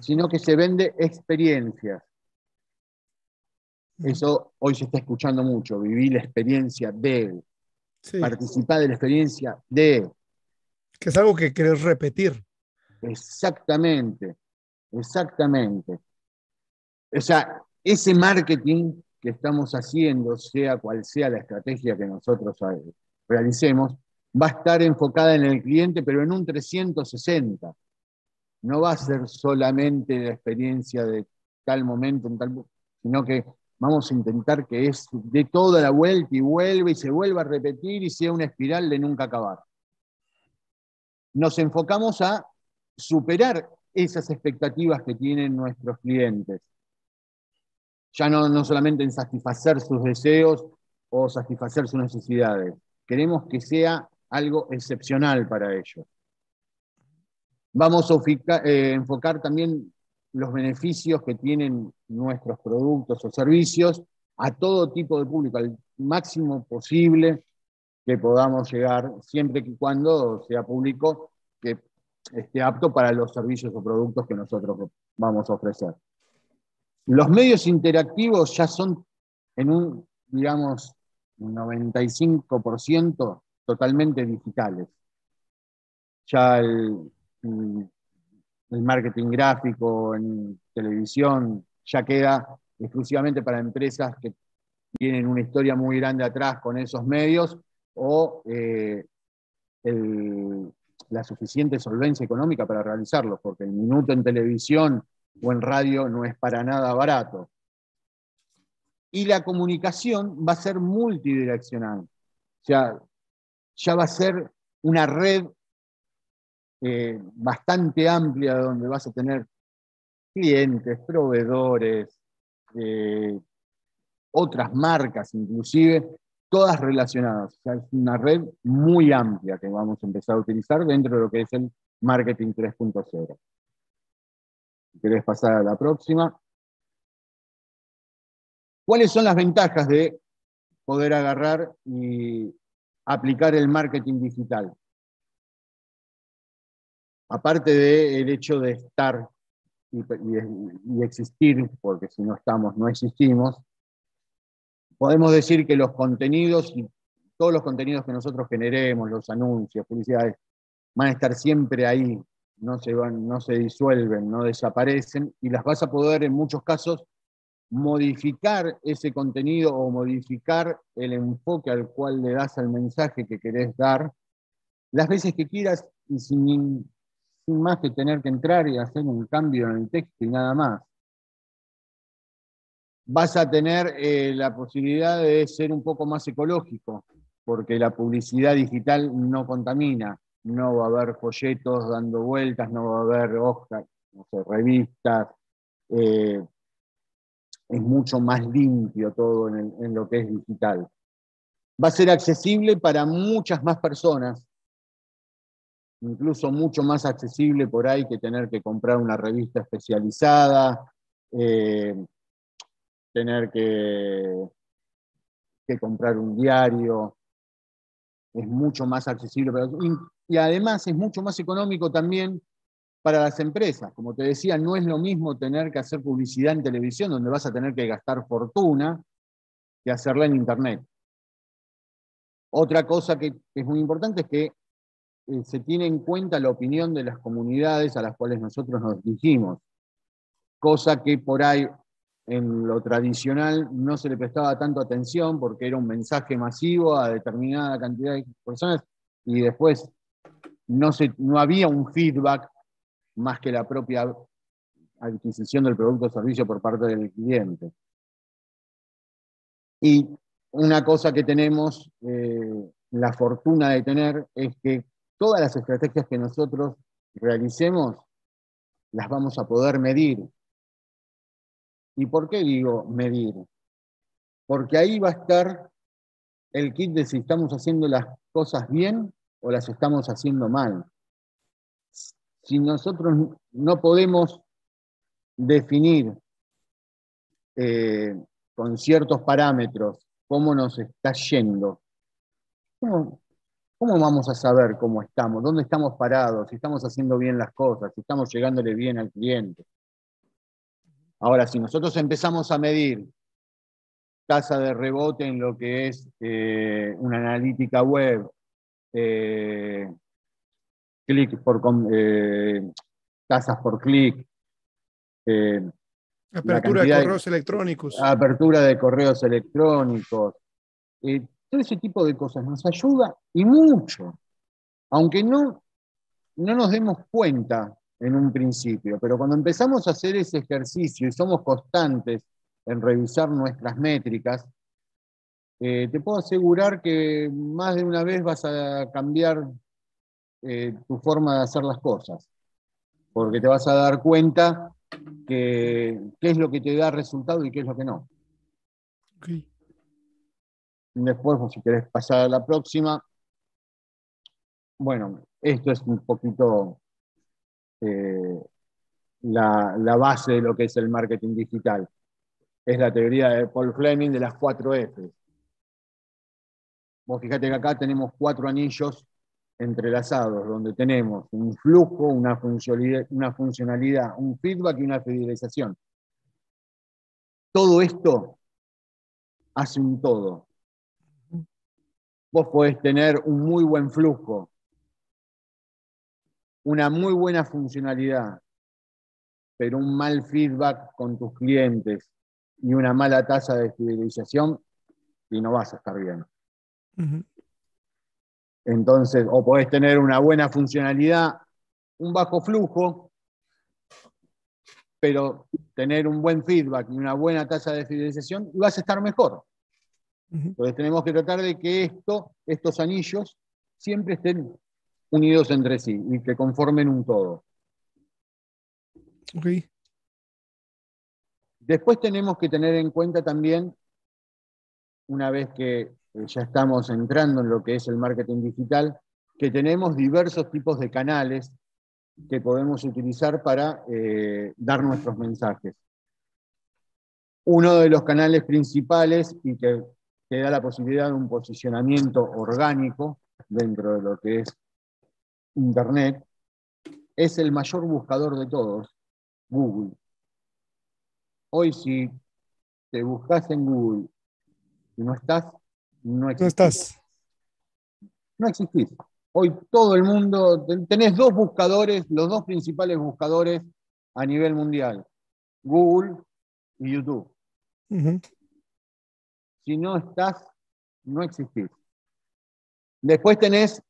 sino que se vende experiencias. Eso hoy se está escuchando mucho, vivir la experiencia de, participar de la experiencia de, que es algo que querés repetir. Exactamente, exactamente. O sea, ese marketing que estamos haciendo, sea cual sea la estrategia que nosotros realicemos, va a estar enfocada en el cliente, pero en un 360. No va a ser solamente la experiencia de tal momento, sino que vamos a intentar que es de toda la vuelta y vuelva y se vuelva a repetir y sea una espiral de nunca acabar nos enfocamos a superar esas expectativas que tienen nuestros clientes. Ya no, no solamente en satisfacer sus deseos o satisfacer sus necesidades. Queremos que sea algo excepcional para ellos. Vamos a eh, enfocar también los beneficios que tienen nuestros productos o servicios a todo tipo de público, al máximo posible que podamos llegar, siempre y cuando sea público que esté apto para los servicios o productos que nosotros vamos a ofrecer. Los medios interactivos ya son en un, digamos, 95% totalmente digitales. Ya el, el marketing gráfico en televisión ya queda exclusivamente para empresas que tienen una historia muy grande atrás con esos medios o eh, la suficiente solvencia económica para realizarlo, porque el minuto en televisión o en radio no es para nada barato. Y la comunicación va a ser multidireccional. O sea, ya va a ser una red eh, bastante amplia donde vas a tener clientes, proveedores, eh, otras marcas inclusive, todas relacionadas. O sea, es una red muy amplia que vamos a empezar a utilizar dentro de lo que es el marketing 3.0. ¿Querés pasar a la próxima? ¿Cuáles son las ventajas de poder agarrar y aplicar el marketing digital? Aparte del hecho de estar y, existir, porque si no estamos, no existimos, podemos decir que los contenidos y todos los contenidos que nosotros generemos, los anuncios, publicidades, van a estar siempre ahí, no se, van, no se disuelven, no desaparecen, y las vas a poder en muchos casos modificar ese contenido o modificar el enfoque al cual le das al mensaje que querés dar, las veces que quieras y sin, sin más que tener que entrar y hacer un cambio en el texto y nada más. Vas a tener eh, la posibilidad de ser un poco más ecológico, porque la publicidad digital no contamina, no va a haber folletos dando vueltas, no va a haber hojas, revistas, eh, es mucho más limpio todo en, lo que es digital. Va a ser accesible para muchas más personas, incluso mucho más accesible por ahí que tener que comprar una revista especializada, eh, tener que, que, comprar un diario. Es mucho más accesible. Y, y además es mucho más económico también para las empresas. Como te decía, no es lo mismo tener que hacer publicidad en televisión, donde vas a tener que gastar fortuna, que hacerla en Internet. Otra cosa que es muy importante es que eh, se tiene en cuenta la opinión de las comunidades a las cuales nosotros nos dirigimos, cosa que por ahí en lo tradicional no se le prestaba tanto atención porque era un mensaje masivo a determinada cantidad de personas y después no, se, no había un feedback más que la propia adquisición del producto o servicio por parte del cliente. Y una cosa que tenemos eh, la fortuna de tener es que todas las estrategias que nosotros realicemos las vamos a poder medir. ¿Y por qué digo medir? Porque ahí va a estar el kit de si estamos haciendo las cosas bien o las estamos haciendo mal si nosotros no podemos definir eh, con ciertos parámetros cómo nos está yendo, ¿cómo, vamos a saber cómo estamos? ¿Dónde estamos parados? Si estamos haciendo bien las cosas, si estamos llegándole bien al cliente. Ahora, si nosotros empezamos a medir tasa de rebote en lo que es eh, una analítica web, eh, clic por eh, tasas por clic. Eh, apertura de correos electrónicos. Apertura de correos electrónicos. Todo ese tipo de cosas nos ayuda y mucho. Aunque no, no nos demos cuenta en un principio, pero cuando empezamos a hacer ese ejercicio y somos constantes en revisar nuestras métricas, te puedo asegurar que más de una vez vas a cambiar eh, tu forma de hacer las cosas, porque te vas a dar cuenta que, qué es lo que te da resultado y qué es lo que no. Después, pues, si querés pasar a la próxima, bueno, esto es un poquito eh, la, la, base de lo que es el marketing digital. Es la teoría de Paul Fleming de las cuatro F. Vos fíjate que acá tenemos cuatro anillos entrelazados, donde tenemos un flujo, una funcionalidad, una funcionalidad, un feedback y una fidelización. Todo esto hace un todo. Vos podés tener un muy buen flujo, una muy buena funcionalidad, pero un mal feedback con tus clientes y una mala tasa de fidelización y no vas a estar bien. Entonces, o podés tener una buena funcionalidad, un bajo flujo, pero tener un buen feedback y una buena tasa de fidelización y vas a estar mejor. Entonces tenemos que tratar de que esto, estos anillos siempre estén unidos entre sí y que conformen un todo. Después tenemos que tener en cuenta también, una vez que eh, ya estamos entrando en lo que es el marketing digital, que tenemos diversos tipos de canales que podemos utilizar para eh, dar nuestros mensajes. Uno de los canales principales y que te da la posibilidad de un posicionamiento orgánico dentro de lo que es Internet es el mayor buscador de todos, Google. Hoy si te buscas en Google y no estás, no existís. No estás. No existís. Hoy todo el mundo, tenés dos buscadores, los dos principales buscadores a nivel mundial, Google y YouTube. Si no estás, no existís. Después tenés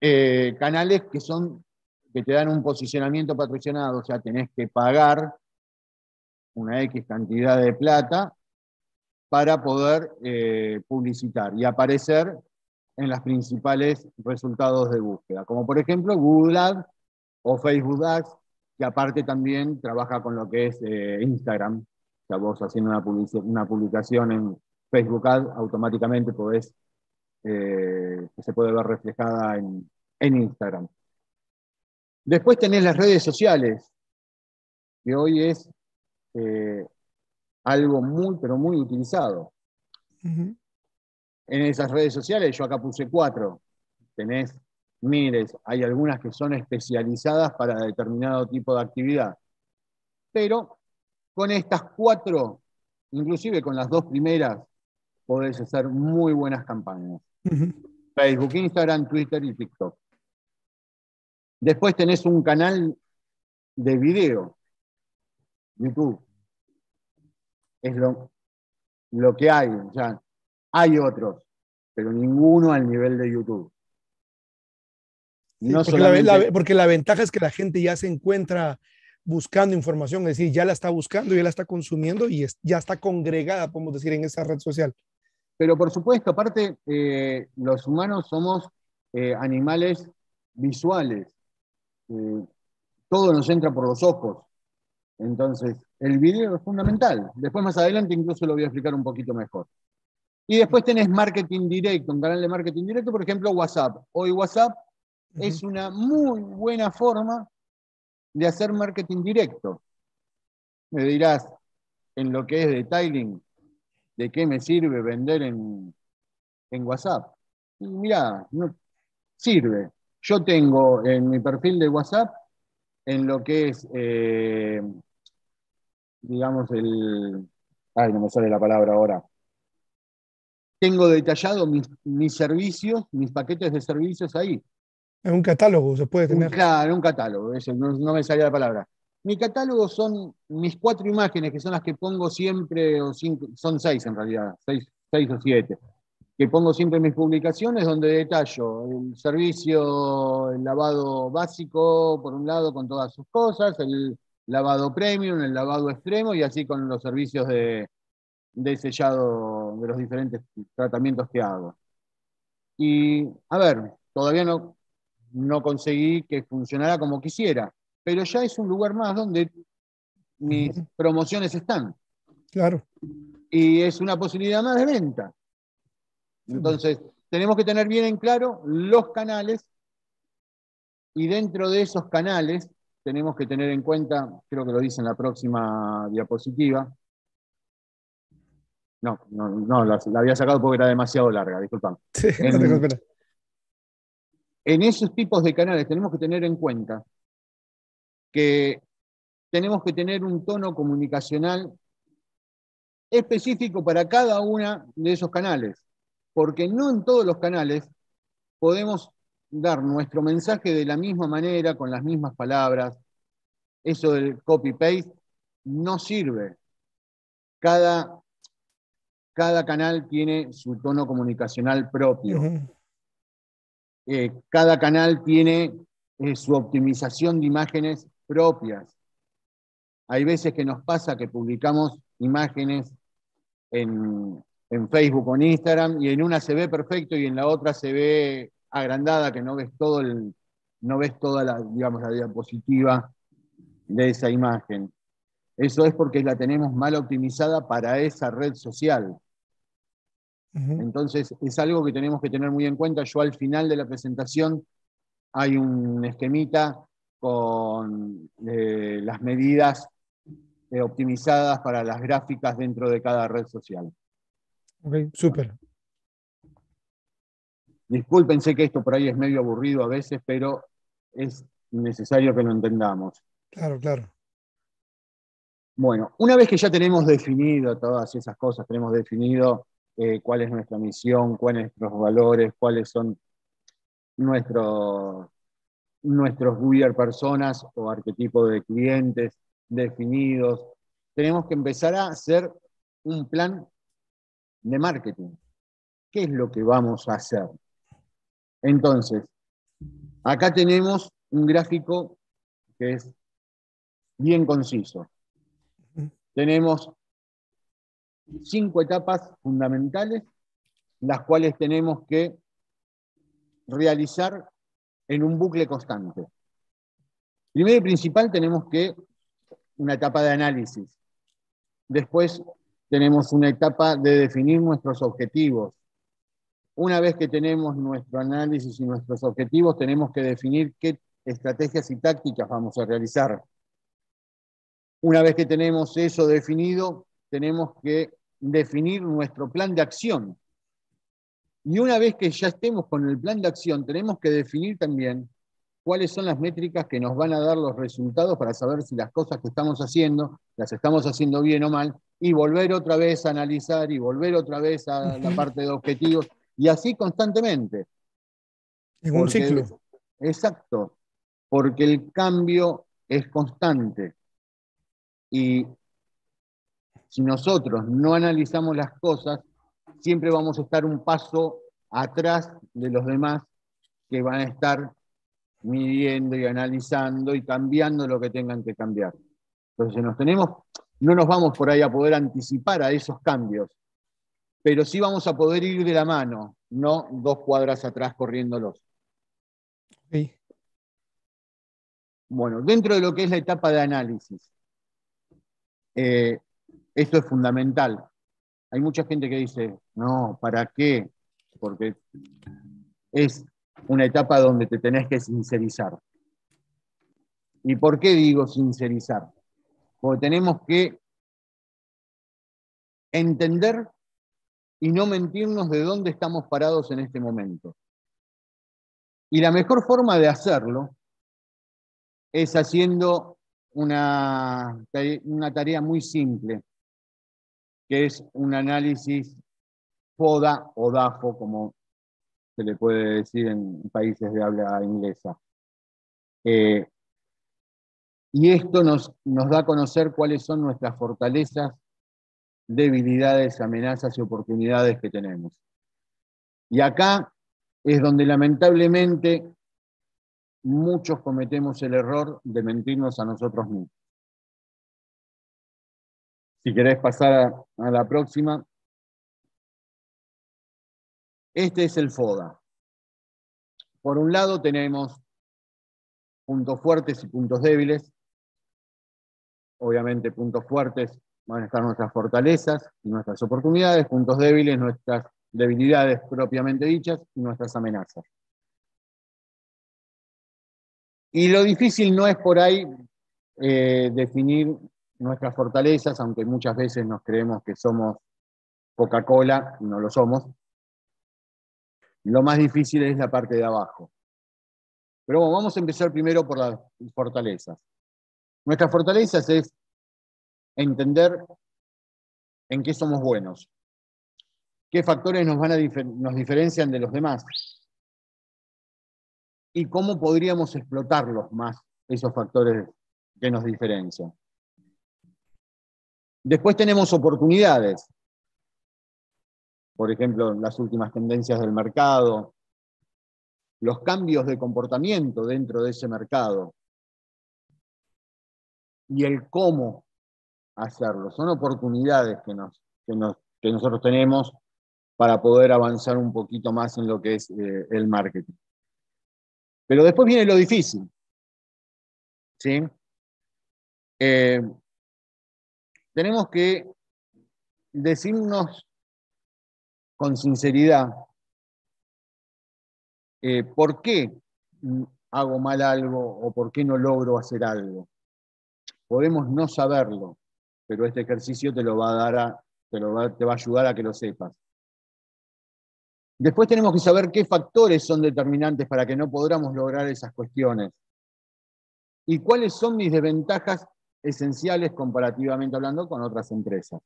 eh, canales que son que te dan un posicionamiento patrocinado, o sea, tenés que pagar una X cantidad de plata para poder eh, publicitar y aparecer en los principales resultados de búsqueda, como por ejemplo Google Ads o Facebook Ads, que aparte también trabaja con lo que es eh, Instagram. O sea, vos haciendo una, publicación en Facebook Ads, automáticamente podés, eh, se puede ver reflejada en, en Instagram. Después tenés las redes sociales, que hoy es eh, algo muy, pero muy utilizado. En esas redes sociales, yo acá puse cuatro, tenés miles, hay algunas que son especializadas para determinado tipo de actividad. Pero con estas cuatro, inclusive con las dos primeras, podés hacer muy buenas campañas. Facebook, Instagram, Twitter y TikTok. Después tenés un canal de video, YouTube. Es lo, lo que hay. O sea, hay otros, pero ninguno al nivel de YouTube. No porque, la, porque la ventaja es que la gente ya se encuentra buscando información, es decir, ya la está buscando, ya la está consumiendo y ya está congregada, podemos decir, en esa red social. Pero por supuesto, aparte, eh, los humanos somos eh, animales visuales. Eh, todo nos entra por los ojos. Entonces, el video es fundamental. Después, más adelante, incluso lo voy a explicar un poquito mejor. Y después tenés marketing directo, un canal de marketing directo, por ejemplo, WhatsApp. Hoy WhatsApp es una muy buena forma de hacer marketing directo. Me dirás, en lo que es detailing, ¿de qué me sirve vender en, en WhatsApp? Y mirá, no, sirve. Yo tengo en mi perfil de WhatsApp, en lo que es, eh, digamos, el... Ay, no me sale la palabra ahora. Tengo detallado mis, servicios, mis paquetes de servicios ahí. En un catálogo se puede tener. claro, un catálogo, no, me salía la palabra. Mi catálogo son mis cuatro imágenes, que son las que pongo siempre, o son seis en realidad, seis, seis o siete que pongo siempre en mis publicaciones, donde detallo el servicio, el lavado básico, por un lado, con todas sus cosas, el lavado premium, el lavado extremo, y así con los servicios de, sellado de los diferentes tratamientos que hago. Y, a ver, todavía no, no conseguí que funcionara como quisiera, pero ya es un lugar más donde mis promociones están. Claro. Y es una posibilidad más de venta. Entonces, tenemos que tener bien en claro los canales y dentro de esos canales tenemos que tener en cuenta, creo que lo dice en la próxima diapositiva. No, no, no la, había sacado porque era demasiado larga, disculpame. en, en esos tipos de canales tenemos que tener en cuenta que tenemos que tener un tono comunicacional específico para cada uno de esos canales porque no en todos los canales podemos dar nuestro mensaje de la misma manera, con las mismas palabras. Eso del copy-paste no sirve. Cada, cada, canal tiene su tono comunicacional propio. Eh, cada canal tiene eh, su optimización de imágenes propias. Hay veces que nos pasa que publicamos imágenes en, en Facebook o en Instagram, y en una se ve perfecto y en la otra se ve agrandada, que no ves todo el, no ves toda la, digamos, la diapositiva de esa imagen. Eso es porque la tenemos mal optimizada para esa red social. Entonces, es algo que tenemos que tener muy en cuenta. Yo al final de la presentación hay un esquemita con eh, las medidas eh, optimizadas para las gráficas dentro de cada red social. Ok, súper. Disculpen, sé que esto por ahí es medio aburrido a veces, pero es necesario que lo entendamos. Claro, claro. Bueno, una vez que ya tenemos definido todas esas cosas, tenemos definido eh, cuál es nuestra misión, cuáles son nuestros valores, cuáles son nuestros, nuestros buyer personas o arquetipos de clientes definidos, tenemos que empezar a hacer un plan de marketing. ¿Qué es lo que vamos a hacer? Entonces, acá tenemos un gráfico que es bien conciso. Tenemos cinco etapas fundamentales, las cuales tenemos que realizar en un bucle constante. Primero y principal tenemos que una etapa de análisis. Después tenemos una etapa de definir nuestros objetivos. Una vez que tenemos nuestro análisis y nuestros objetivos, tenemos que definir qué estrategias y tácticas vamos a realizar. Una vez que tenemos eso definido, tenemos que definir nuestro plan de acción. Y una vez que ya estemos con el plan de acción, tenemos que definir también cuáles son las métricas que nos van a dar los resultados para saber si las cosas que estamos haciendo las estamos haciendo bien o mal, y volver otra vez a analizar y volver otra vez a la parte de objetivos, y así constantemente. En un ciclo. Exacto, porque el cambio es constante. Y si nosotros no analizamos las cosas, siempre vamos a estar un paso atrás de los demás que van a estar midiendo y analizando y cambiando lo que tengan que cambiar. Entonces nos tenemos, no nos vamos por ahí a poder anticipar a esos cambios, pero sí vamos a poder ir de la mano, no dos cuadras atrás corriéndolos. Bueno, dentro de lo que es la etapa de análisis, eh, esto es fundamental. Hay mucha gente que dice, no, ¿para qué? Porque es una etapa donde te tenés que sincerizar. ¿Y por qué digo sincerizar? Porque tenemos que entender y no mentirnos de dónde estamos parados en este momento. Y la mejor forma de hacerlo es haciendo una, una tarea muy simple, que es un análisis FODA o DAFO, como se le puede decir en países de habla inglesa. Eh, y esto nos, nos da a conocer cuáles son nuestras fortalezas, debilidades, amenazas y oportunidades que tenemos. Y acá es donde lamentablemente muchos cometemos el error de mentirnos a nosotros mismos. Si querés pasar a, la próxima. Este es el FODA. Por un lado tenemos puntos fuertes y puntos débiles. Obviamente puntos fuertes van a estar nuestras fortalezas y nuestras oportunidades, puntos débiles nuestras debilidades propiamente dichas y nuestras amenazas. Y lo difícil no es por ahí eh, definir nuestras fortalezas, aunque muchas veces nos creemos que somos Coca-Cola, no lo somos. Lo más difícil es la parte de abajo. Pero bueno, vamos a empezar primero por las fortalezas. Nuestras fortalezas es entender en qué somos buenos, qué factores nos, van a nos diferencian de los demás y cómo podríamos explotarlos más, esos factores que nos diferencian. Después tenemos oportunidades. Por ejemplo, las últimas tendencias del mercado, los cambios de comportamiento dentro de ese mercado y el cómo hacerlo. Son oportunidades que, nos, que, nosotros tenemos para poder avanzar un poquito más en lo que es eh, el marketing. Pero después viene lo difícil. ¿sí? Eh, tenemos que decirnos con sinceridad eh, por qué hago mal algo o por qué no logro hacer algo. Podemos no saberlo, pero este ejercicio te lo va a dar te, va, te va a ayudar a que lo sepas. Después tenemos que saber qué factores son determinantes para que no podamos lograr esas cuestiones. Y cuáles son mis desventajas esenciales comparativamente hablando con otras empresas.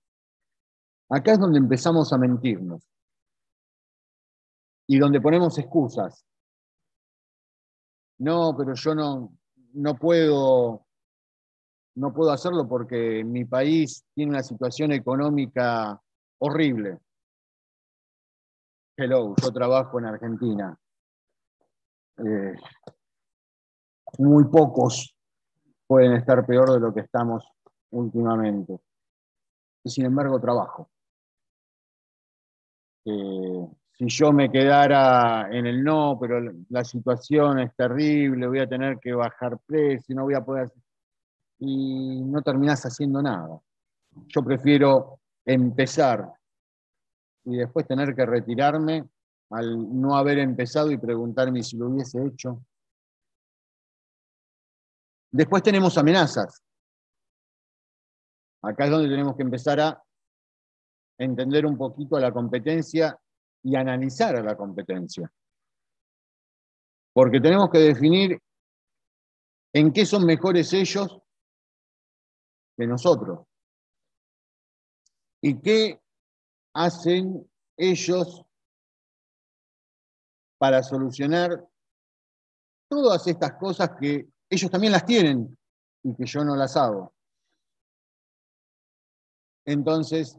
Acá es donde empezamos a mentirnos y donde ponemos excusas. No, pero yo no, no puedo, no puedo hacerlo porque mi país tiene una situación económica horrible. Hello, yo trabajo en Argentina. Eh, muy pocos pueden estar peor de lo que estamos últimamente. Y sin embargo trabajo. Eh, si yo me quedara en el no, pero la situación es terrible, voy a tener que bajar precio, no voy a poder... Y no terminás haciendo nada. Yo prefiero empezar y después tener que retirarme al no haber empezado y preguntarme si lo hubiese hecho. Después tenemos amenazas. Acá es donde tenemos que empezar a entender un poquito la competencia y analizar a la competencia. Porque tenemos que definir en qué son mejores ellos que nosotros. Y qué hacen ellos para solucionar todas estas cosas que ellos también las tienen y que yo no las hago. Entonces,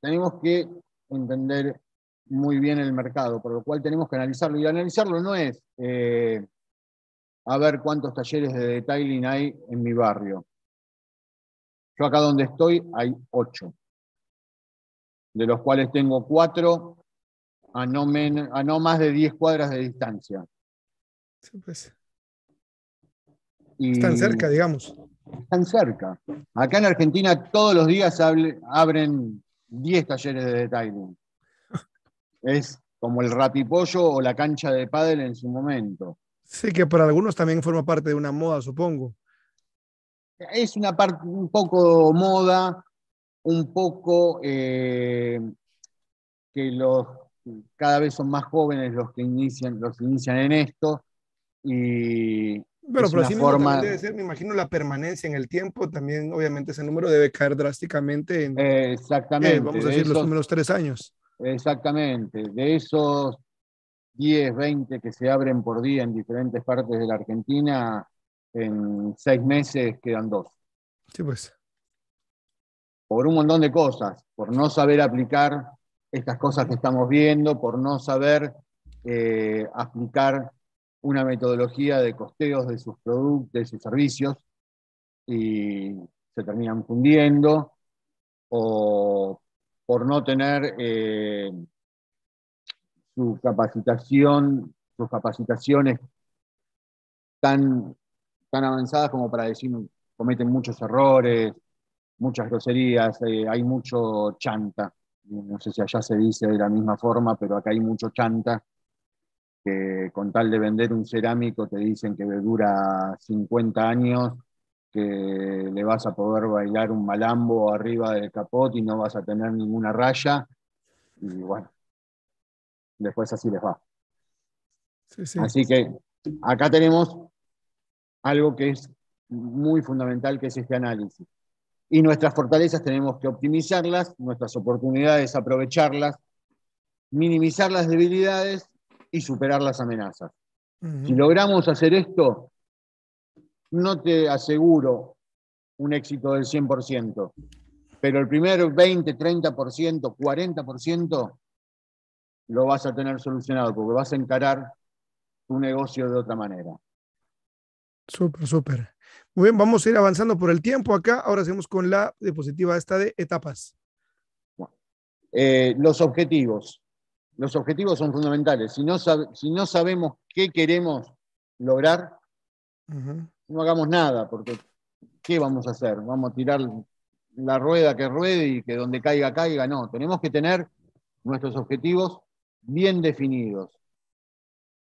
tenemos que entender muy bien el mercado, por lo cual tenemos que analizarlo. Y analizarlo no es eh, a ver cuántos talleres de detailing hay en mi barrio. Yo acá donde estoy hay ocho, de los cuales tengo cuatro a no, a no más de diez cuadras de distancia. Pues. Están cerca, digamos. Están cerca. Acá en Argentina todos los días abren 10 talleres de detailing es como el rapipollo o la cancha de pádel en su momento. Sí, que para algunos también forma parte de una moda, supongo. Es una parte un poco moda, un poco eh, que los cada vez son más jóvenes los que inician, los inician en esto. Y pero sí forma... debe ser, me imagino, la permanencia en el tiempo, también obviamente ese número debe caer drásticamente en, exactamente. vamos a decir, los primeros tres años. Exactamente. De esos 10, 20 que se abren por día en diferentes partes de la Argentina, en seis meses quedan dos. Sí, pues. Por un montón de cosas, por no saber aplicar estas cosas que estamos viendo, por no saber eh, aplicar una metodología de costeos de sus productos, de sus servicios, y se terminan fundiendo, o por no tener eh, su capacitación, sus capacitaciones tan, tan avanzadas como para decir, cometen muchos errores, muchas groserías, eh, hay mucho chanta. No sé si allá se dice de la misma forma, pero acá hay mucho chanta, que con tal de vender un cerámico te dicen que dura 50 años que le vas a poder bailar un malambo arriba del capot y no vas a tener ninguna raya. Y bueno, después así les va. Así que acá tenemos algo que es muy fundamental, que es este análisis. Y nuestras fortalezas tenemos que optimizarlas, nuestras oportunidades aprovecharlas, minimizar las debilidades y superar las amenazas. Si logramos hacer esto, no te aseguro un éxito del 100%, pero el primer 20, 30%, 40% lo vas a tener solucionado porque vas a encarar tu negocio de otra manera. Súper, súper. Muy bien, vamos a ir avanzando por el tiempo acá. Ahora hacemos con la diapositiva esta de etapas. Eh, los objetivos. Los objetivos son fundamentales. Si no, si no sabemos qué queremos lograr, no hagamos nada, porque ¿qué vamos a hacer? ¿Vamos a tirar la rueda que ruede y que donde caiga, caiga? No, tenemos que tener nuestros objetivos bien definidos.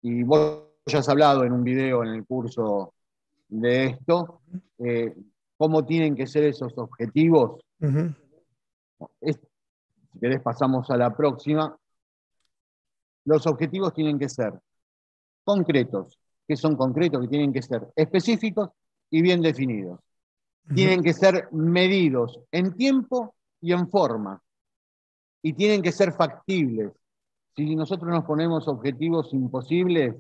Y vos ya has hablado en un video en el curso de esto, eh, cómo tienen que ser esos objetivos. si querés pasamos a la próxima. Los objetivos tienen que ser concretos, que son concretos, que tienen que ser específicos y bien definidos. Tienen que ser medidos en tiempo y en forma. Y tienen que ser factibles. Si nosotros nos ponemos objetivos imposibles,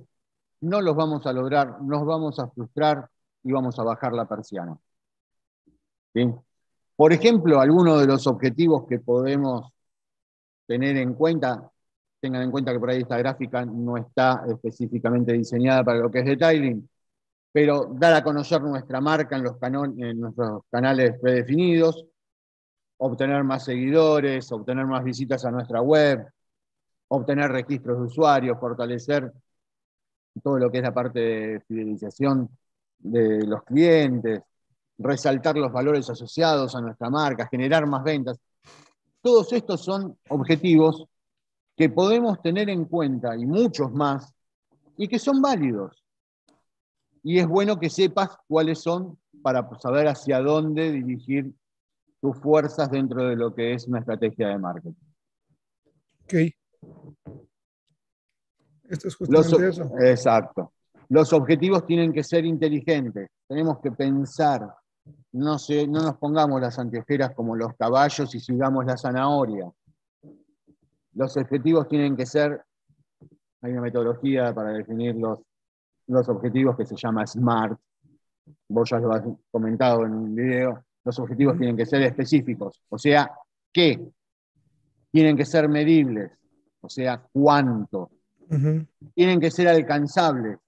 no los vamos a lograr, nos vamos a frustrar y vamos a bajar la persiana. Por ejemplo, algunos de los objetivos que podemos tener en cuenta, tengan en cuenta que por ahí esta gráfica no está específicamente diseñada para lo que es detailing, pero dar a conocer nuestra marca en, los en nuestros canales predefinidos, obtener más seguidores, obtener más visitas a nuestra web, obtener registros de usuarios, fortalecer todo lo que es la parte de fidelización de los clientes, resaltar los valores asociados a nuestra marca, generar más ventas. Todos estos son objetivos que podemos tener en cuenta y muchos más y que son válidos. Y es bueno que sepas cuáles son para saber hacia dónde dirigir tus fuerzas dentro de lo que es una estrategia de marketing. Ok. Esto es justamente eso. Exacto. Los objetivos tienen que ser inteligentes. Tenemos que pensar. No, no nos pongamos las anteojeras como los caballos y sigamos la zanahoria. Los objetivos tienen que ser. Hay una metodología para definir los, los objetivos que se llama SMART. Vos ya lo has comentado en un video. Los objetivos tienen que ser específicos, o sea, ¿qué? Tienen que ser medibles, o sea, ¿cuánto? Tienen que ser alcanzables,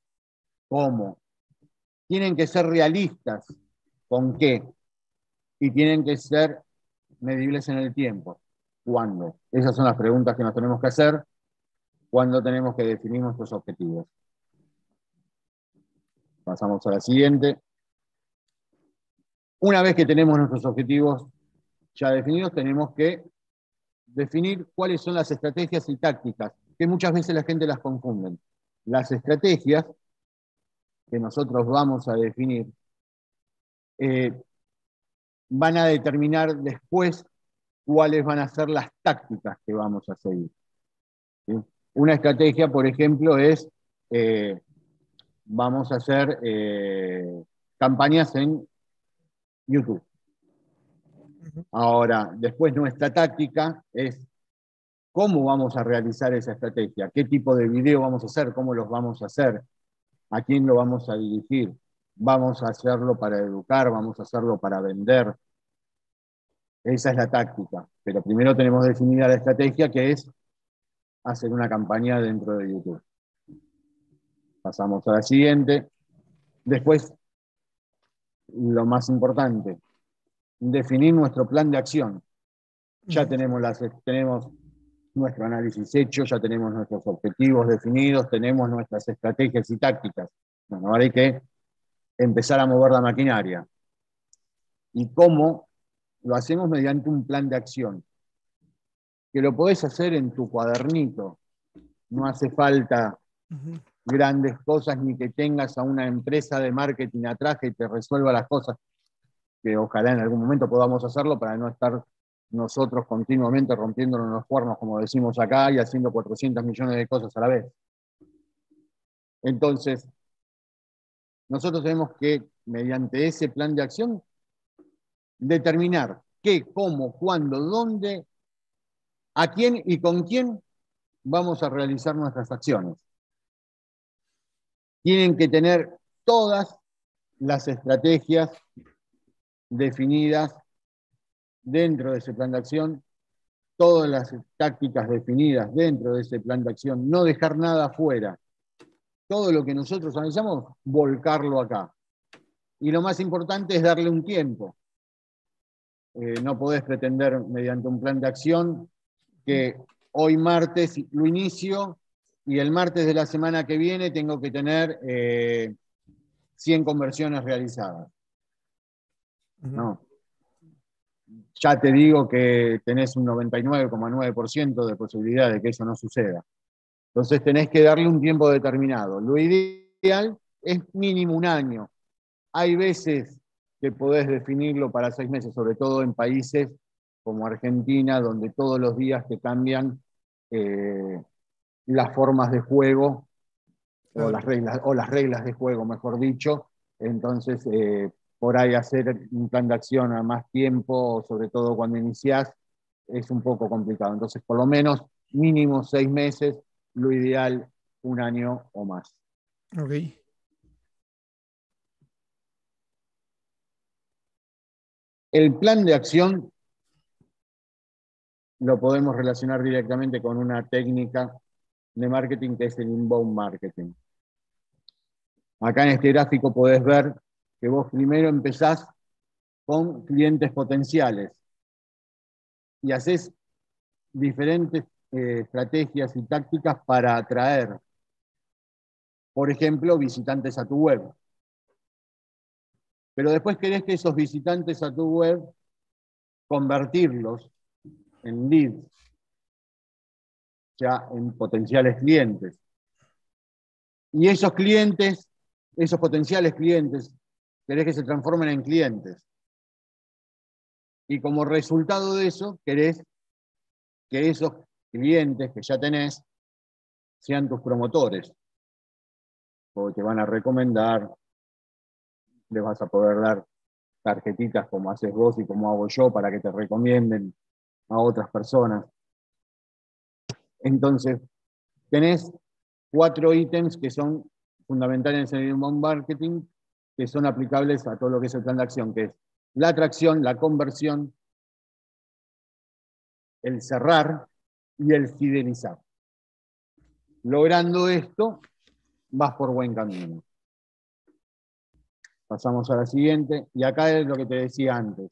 ¿cómo? Tienen que ser realistas, ¿con qué? Y tienen que ser medibles en el tiempo, ¿cuándo? Esas son las preguntas que nos tenemos que hacer cuando tenemos que definir nuestros objetivos. Pasamos a la siguiente. Una vez que tenemos nuestros objetivos ya definidos, tenemos que definir cuáles son las estrategias y tácticas, que muchas veces la gente las confunde. Las estrategias que nosotros vamos a definir eh, van a determinar después cuáles van a ser las tácticas que vamos a seguir. Una estrategia, por ejemplo, es, eh, vamos a hacer eh, campañas en YouTube. Ahora, después nuestra táctica es cómo vamos a realizar esa estrategia, qué tipo de video vamos a hacer, cómo los vamos a hacer, a quién lo vamos a dirigir. Vamos a hacerlo para educar, vamos a hacerlo para vender. Esa es la táctica. Pero primero tenemos definida la estrategia que es hacer una campaña dentro de YouTube. Pasamos a la siguiente. Después lo más importante, definir nuestro plan de acción. Ya tenemos, las, tenemos nuestro análisis hecho, ya tenemos nuestros objetivos definidos, tenemos nuestras estrategias y tácticas. Bueno, ahora hay que empezar a mover la maquinaria. ¿Y cómo? Lo hacemos mediante un plan de acción, que lo podés hacer en tu cuadernito. No hace falta grandes cosas, ni que tengas a una empresa de marketing atrás que te resuelva las cosas, que ojalá en algún momento podamos hacerlo para no estar nosotros continuamente rompiéndonos los cuernos, como decimos acá, y haciendo 400 millones de cosas a la vez. Entonces, nosotros tenemos que, mediante ese plan de acción, determinar qué, cómo, cuándo, dónde, a quién y con quién vamos a realizar nuestras acciones tienen que tener todas las estrategias definidas dentro de ese plan de acción, todas las tácticas definidas dentro de ese plan de acción, no dejar nada afuera. Todo lo que nosotros analizamos, volcarlo acá. Y lo más importante es darle un tiempo. Eh, no podés pretender mediante un plan de acción que hoy martes lo inicio y el martes de la semana que viene tengo que tener 100 eh, conversiones realizadas. No. ya te digo que tenés un 99,9% de posibilidad de que eso no suceda. Entonces tenés que darle un tiempo determinado. Lo ideal es mínimo un año. Hay veces que podés definirlo para seis meses, sobre todo en países como Argentina, donde todos los días te cambian eh, las formas de juego o las, reglas, o las reglas de juego, mejor dicho. Entonces, eh, por ahí hacer un plan de acción a más tiempo, sobre todo cuando iniciás, es un poco complicado. Entonces, por lo menos mínimo seis meses, lo ideal un año o más. Ok. El plan de acción lo podemos relacionar directamente con una técnica de marketing que es el inbound marketing. Acá en este gráfico podés ver que vos primero empezás con clientes potenciales y haces diferentes eh, estrategias y tácticas para atraer, por ejemplo, visitantes a tu web. Pero después querés que esos visitantes a tu web convertirlos en leads, ya en potenciales clientes. Y esos clientes, esos potenciales clientes, querés que se transformen en clientes. Y como resultado de eso, querés que esos clientes que ya tenés sean tus promotores. O te van a recomendar, les vas a poder dar tarjetitas como haces vos y como hago yo para que te recomienden a otras personas. Entonces, tenés cuatro ítems que son fundamentales en el inbound marketing que son aplicables a todo lo que es el plan de acción, que es la atracción, la conversión, el cerrar y el fidelizar. Logrando esto, vas por buen camino. Pasamos a la siguiente, y acá es lo que te decía antes,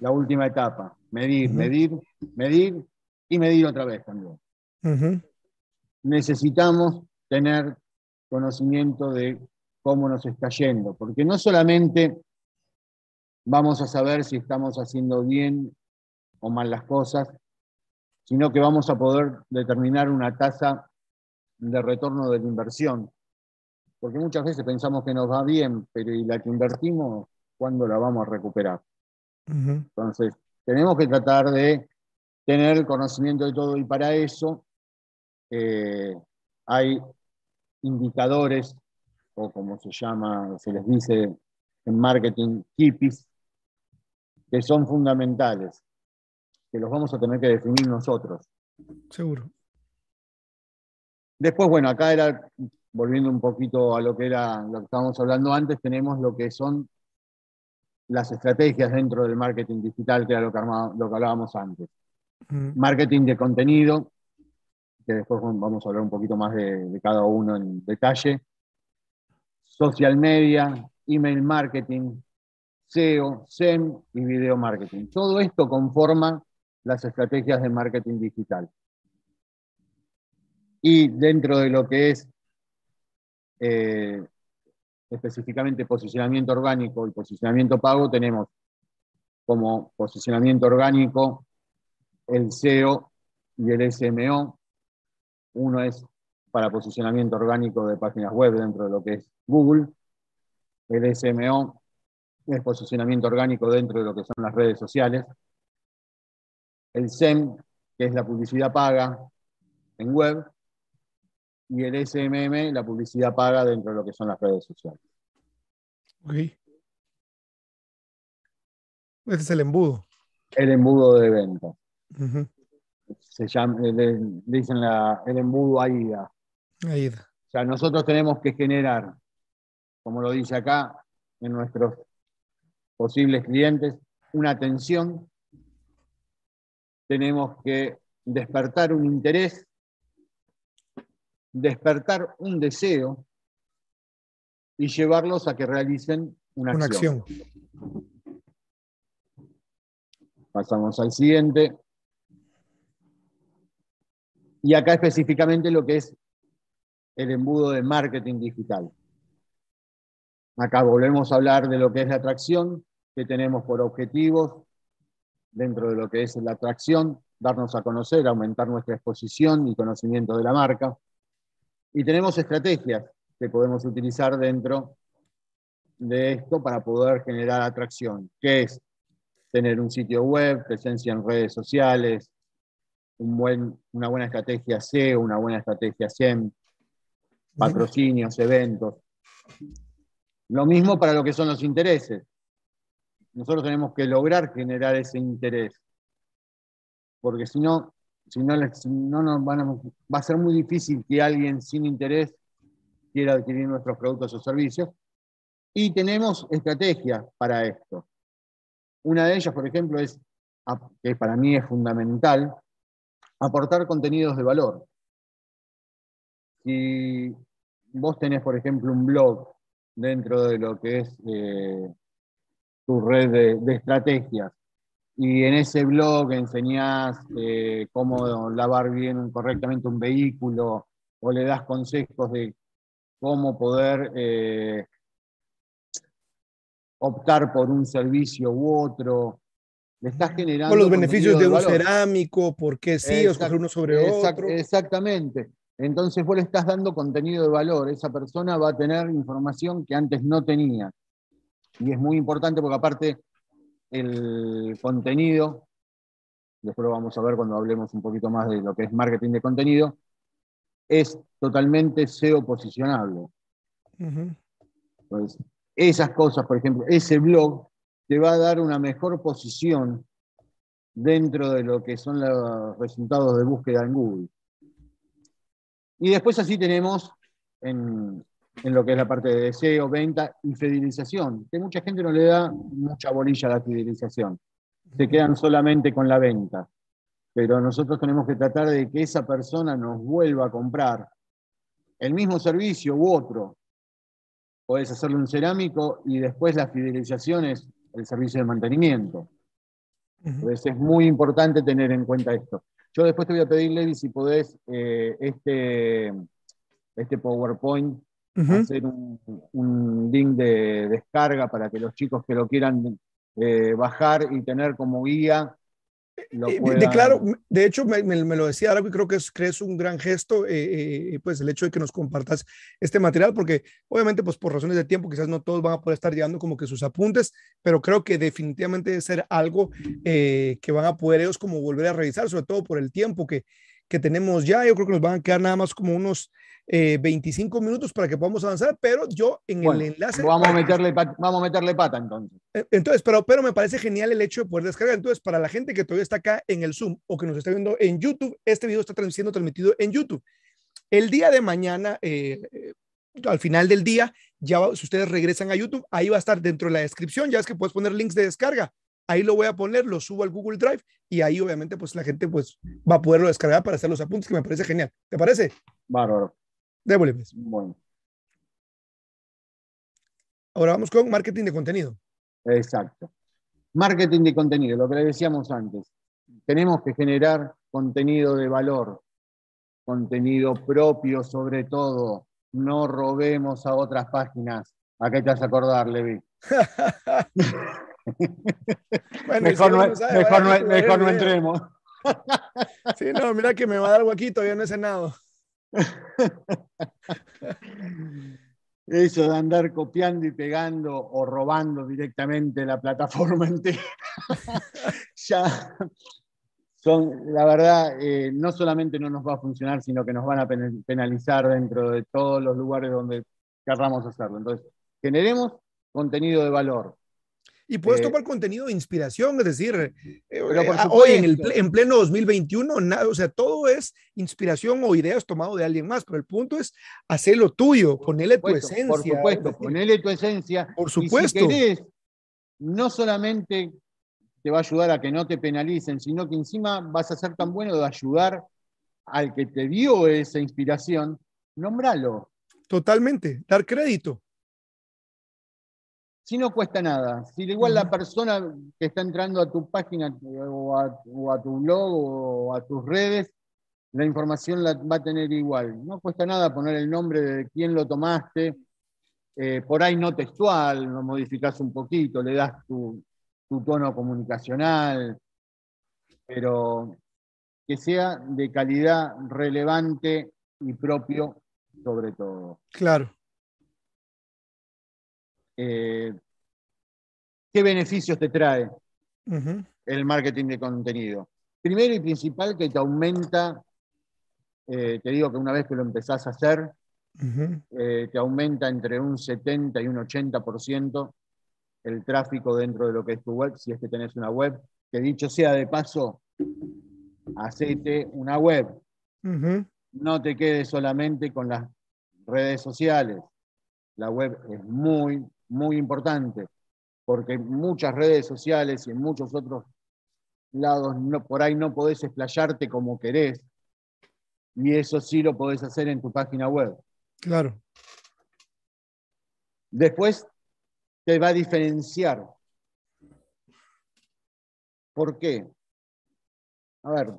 la última etapa, medir, medir, medir y medir otra vez también. Necesitamos tener conocimiento de cómo nos está yendo, porque no solamente vamos a saber si estamos haciendo bien o mal las cosas, sino que vamos a poder determinar una tasa de retorno de la inversión. Porque muchas veces pensamos que nos va bien, pero ¿y la que invertimos, cuándo la vamos a recuperar? Entonces, tenemos que tratar de tener conocimiento de todo y para eso eh, hay indicadores o como se llama, se les dice en marketing, hippies, que son fundamentales, que los vamos a tener que definir nosotros. Seguro. Después, bueno, acá era, volviendo un poquito a lo que era lo que estábamos hablando antes, tenemos lo que son las estrategias dentro del marketing digital, que era lo que, lo que hablábamos antes. Marketing de contenido, que después vamos a hablar un poquito más de cada uno en detalle social media, email marketing, SEO, SEM y video marketing. Todo esto conforma las estrategias de marketing digital. Y dentro de lo que es eh, específicamente posicionamiento orgánico y posicionamiento pago, tenemos como posicionamiento orgánico el SEO y el SMO. Uno es para posicionamiento orgánico de páginas web dentro de lo que es Google. El SMO es posicionamiento orgánico dentro de lo que son las redes sociales. El SEM, que es la publicidad paga en web. Y el SMM, la publicidad paga dentro de lo que son las redes sociales. Ok. Este es el embudo. El embudo de venta. Se llama, le, dicen el embudo AIDA. O sea, nosotros tenemos que generar, como lo dice acá, en nuestros posibles clientes, una atención. Tenemos que despertar un interés, despertar un deseo y llevarlos a que realicen una, acción. Pasamos al siguiente. Y acá específicamente lo que es el embudo de marketing digital. Acá volvemos a hablar de lo que es la atracción, que tenemos por objetivos dentro de lo que es la atracción, darnos a conocer, aumentar nuestra exposición y conocimiento de la marca. Y tenemos estrategias que podemos utilizar dentro de esto para poder generar atracción, que es tener un sitio web, presencia en redes sociales, una buena estrategia SEO, una buena estrategia SEM, patrocinios, eventos. Lo mismo para lo que son los intereses. Nosotros tenemos que lograr generar ese interés, porque si no, si no, no nos van a, va a ser muy difícil que alguien sin interés quiera adquirir nuestros productos o servicios. Y tenemos estrategias para esto. Una de ellas, por ejemplo, es, que para mí es fundamental, aportar contenidos de valor. Si vos tenés, por ejemplo, un blog dentro de lo que es eh, tu red de, estrategias, y en ese blog enseñás eh, cómo lavar bien correctamente un vehículo, o le das consejos de cómo poder eh, optar por un servicio u otro, le estás generando. Con los beneficios de, un cerámico, por qué sí, o uno sobre otro. Exactamente. Entonces vos le estás dando contenido de valor. Esa persona va a tener información que antes no tenía. Y es muy importante porque aparte el contenido, después lo vamos a ver cuando hablemos un poquito más de lo que es marketing de contenido, es totalmente SEO posicionable. Entonces, esas cosas, por ejemplo, ese blog te va a dar una mejor posición dentro de lo que son los resultados de búsqueda en Google. Y después así tenemos en, lo que es la parte de deseo, venta y fidelización, que mucha gente no le da mucha bolilla a la fidelización. Se quedan solamente con la venta. Pero nosotros tenemos que tratar de que esa persona nos vuelva a comprar el mismo servicio u otro. Podés hacerle un cerámico y después la fidelización es el servicio de mantenimiento. Entonces es muy importante tener en cuenta esto. Yo después te voy a pedir, Levi, si podés eh, este, este PowerPoint, hacer un, link de descarga para que los chicos que lo quieran eh, bajar y tener como guía de, claro, de hecho, me, lo decía ahora y creo que es, es un gran gesto, eh, eh, pues el hecho de que nos compartas este material, porque obviamente, pues por razones de tiempo, quizás no todos van a poder estar llevando como que sus apuntes, pero creo que definitivamente debe ser algo eh, que van a poder ellos como volver a revisar, sobre todo por el tiempo que, que tenemos ya. Yo creo que nos van a quedar nada más como unos 25 minutos para que podamos avanzar, pero yo en el enlace... Vamos a, meterle, vamos a meterle pata entonces. Eh, entonces, pero, pero me parece genial el hecho de poder descargar. Entonces, para la gente que todavía está acá en el Zoom o que nos está viendo en YouTube, este video está siendo transmitido en YouTube. El día de mañana, eh, eh, al final del día, ya si ustedes regresan a YouTube, ahí va a estar dentro de la descripción, ya es que puedes poner links de descarga. Ahí lo voy a poner, lo subo al Google Drive y ahí obviamente pues la gente pues va a poderlo descargar para hacer los apuntes, que me parece genial. ¿Te parece? Bárbaro. Pues. Bueno. Ahora vamos con marketing de contenido. Exacto. Marketing de contenido, lo que le decíamos antes. Tenemos que generar contenido de valor, contenido propio sobre todo. No robemos a otras páginas. ¿A qué te vas a acordar, Levi? mejor, no, mejor, no, entremos. sí, no, mira que me va a dar huequito, ya no he cenado. Eso de andar copiando y pegando o robando directamente la plataforma entera, ya son, la verdad, eh, no solamente no nos va a funcionar, sino que nos van a penalizar dentro de todos los lugares donde querramos hacerlo. Entonces, generemos contenido de valor, y puedes eh, tomar contenido de inspiración, es decir, eh, eh, hoy en, el, en pleno 2021, o sea, todo es inspiración o ideas tomado de alguien más, pero el punto es hacerlo tuyo, ponerle tu esencia. Por supuesto, ponerle tu esencia. Por supuesto. si querés, no solamente te va a ayudar a que no te penalicen, sino que encima vas a ser tan bueno de ayudar al que te dio esa inspiración, nombralo. Totalmente, dar crédito si no cuesta nada, si igual la persona que está entrando a tu página o a, tu blog o a tus redes, la información la va a tener igual. No cuesta nada poner el nombre de quién lo tomaste, eh, por ahí no textual, lo modificas un poquito, le das tu, tono comunicacional, pero que sea de calidad relevante y propio sobre todo. Claro. Eh, ¿Qué beneficios te trae el marketing de contenido? Primero y principal que te aumenta, eh, te digo que una vez que lo empezás a hacer, eh, te aumenta entre un 70 y un 80% el tráfico dentro de lo que es tu web, si es que tenés una web, que dicho sea de paso, hacete una web. No te quedes solamente con las redes sociales. La web es muy, muy importante, porque muchas redes sociales y en muchos otros lados no, por ahí no podés explayarte como querés, y eso sí lo podés hacer en tu página web. Claro. Después te va a diferenciar. ¿Por qué? A ver,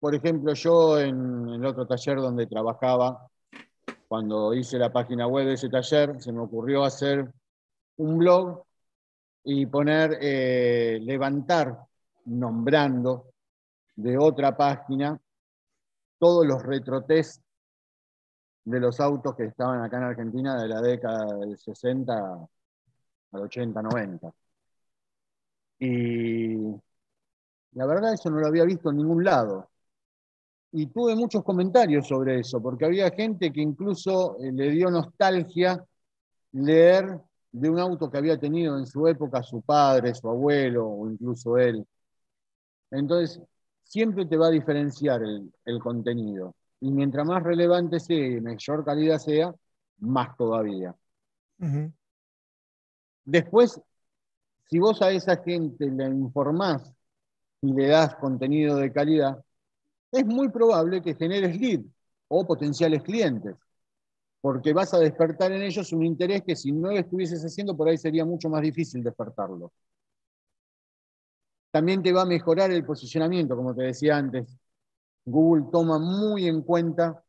por ejemplo, yo en el otro taller donde trabajaba, cuando hice la página web de ese taller, se me ocurrió hacer un blog y poner, eh, levantar, nombrando de otra página todos los retrotest de los autos que estaban acá en Argentina de la década del 60 al 80, 90. Y la verdad eso no lo había visto en ningún lado y tuve muchos comentarios sobre eso, porque había gente que incluso eh, le dio nostalgia leer de un auto que había tenido en su época su padre, su abuelo o incluso él. Entonces, siempre te va a diferenciar el, contenido. Y mientras más relevante sea y mayor calidad sea, más todavía. Después, si vos a esa gente le informás y le das contenido de calidad, es muy probable que generes lead o potenciales clientes, porque vas a despertar en ellos un interés que si no lo estuvieses haciendo, por ahí sería mucho más difícil despertarlo. También te va a mejorar el posicionamiento, como te decía antes. Google toma muy en cuenta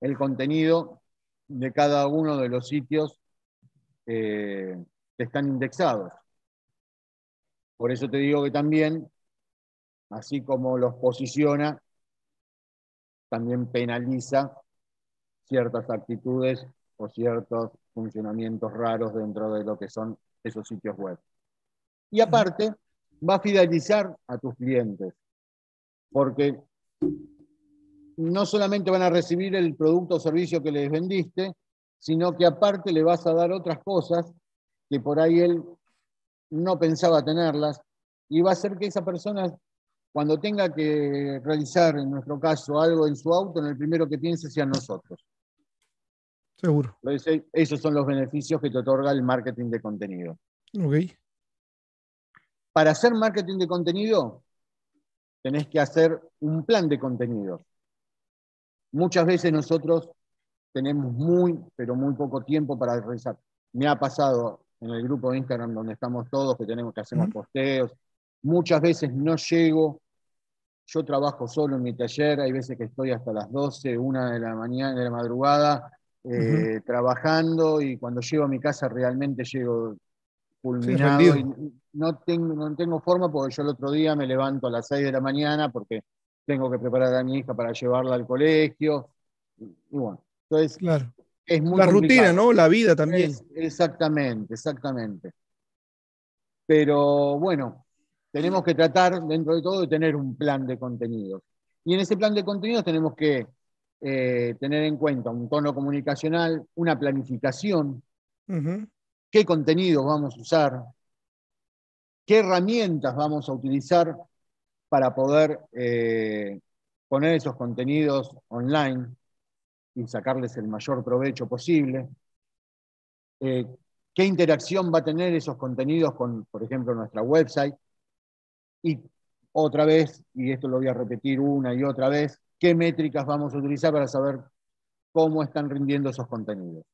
el contenido de cada uno de los sitios eh, que están indexados. Por eso te digo que también, así como los posiciona, también penaliza ciertas actitudes o ciertos funcionamientos raros dentro de lo que son esos sitios web. Y aparte, va a fidelizar a tus clientes, porque no solamente van a recibir el producto o servicio que les vendiste, sino que aparte le vas a dar otras cosas que por ahí él no pensaba tenerlas, y va a hacer que esa persona cuando tenga que realizar, en nuestro caso, algo en su auto, en el primero que piense sean nosotros. Seguro. esos son los beneficios que te otorga el marketing de contenido. Ok. Para hacer marketing de contenido, tenés que hacer un plan de contenido. Muchas veces nosotros tenemos muy, pero muy poco tiempo para realizar. Me ha pasado en el grupo de Instagram donde estamos todos, que tenemos que hacer posteos. Muchas veces no llego yo trabajo solo en mi taller, hay veces que estoy hasta las 12, 1 de la mañana, de la madrugada, eh, trabajando y cuando llego a mi casa realmente llego fulminado y no tengo, no tengo forma porque yo el otro día me levanto a las 6 de la mañana porque tengo que preparar a mi hija para llevarla al colegio. Y, bueno, entonces claro. es muy La rutina, ¿no? La vida también. exactamente, exactamente. Pero bueno, tenemos que tratar, dentro de todo, de tener un plan de contenidos. Y en ese plan de contenidos tenemos que eh, tener en cuenta un tono comunicacional, una planificación, qué contenidos vamos a usar, qué herramientas vamos a utilizar para poder eh, poner esos contenidos online y sacarles el mayor provecho posible. Eh, qué interacción va a tener esos contenidos con, por ejemplo, nuestra website y otra vez, y esto lo voy a repetir una y otra vez, qué métricas vamos a utilizar para saber cómo están rindiendo esos contenidos.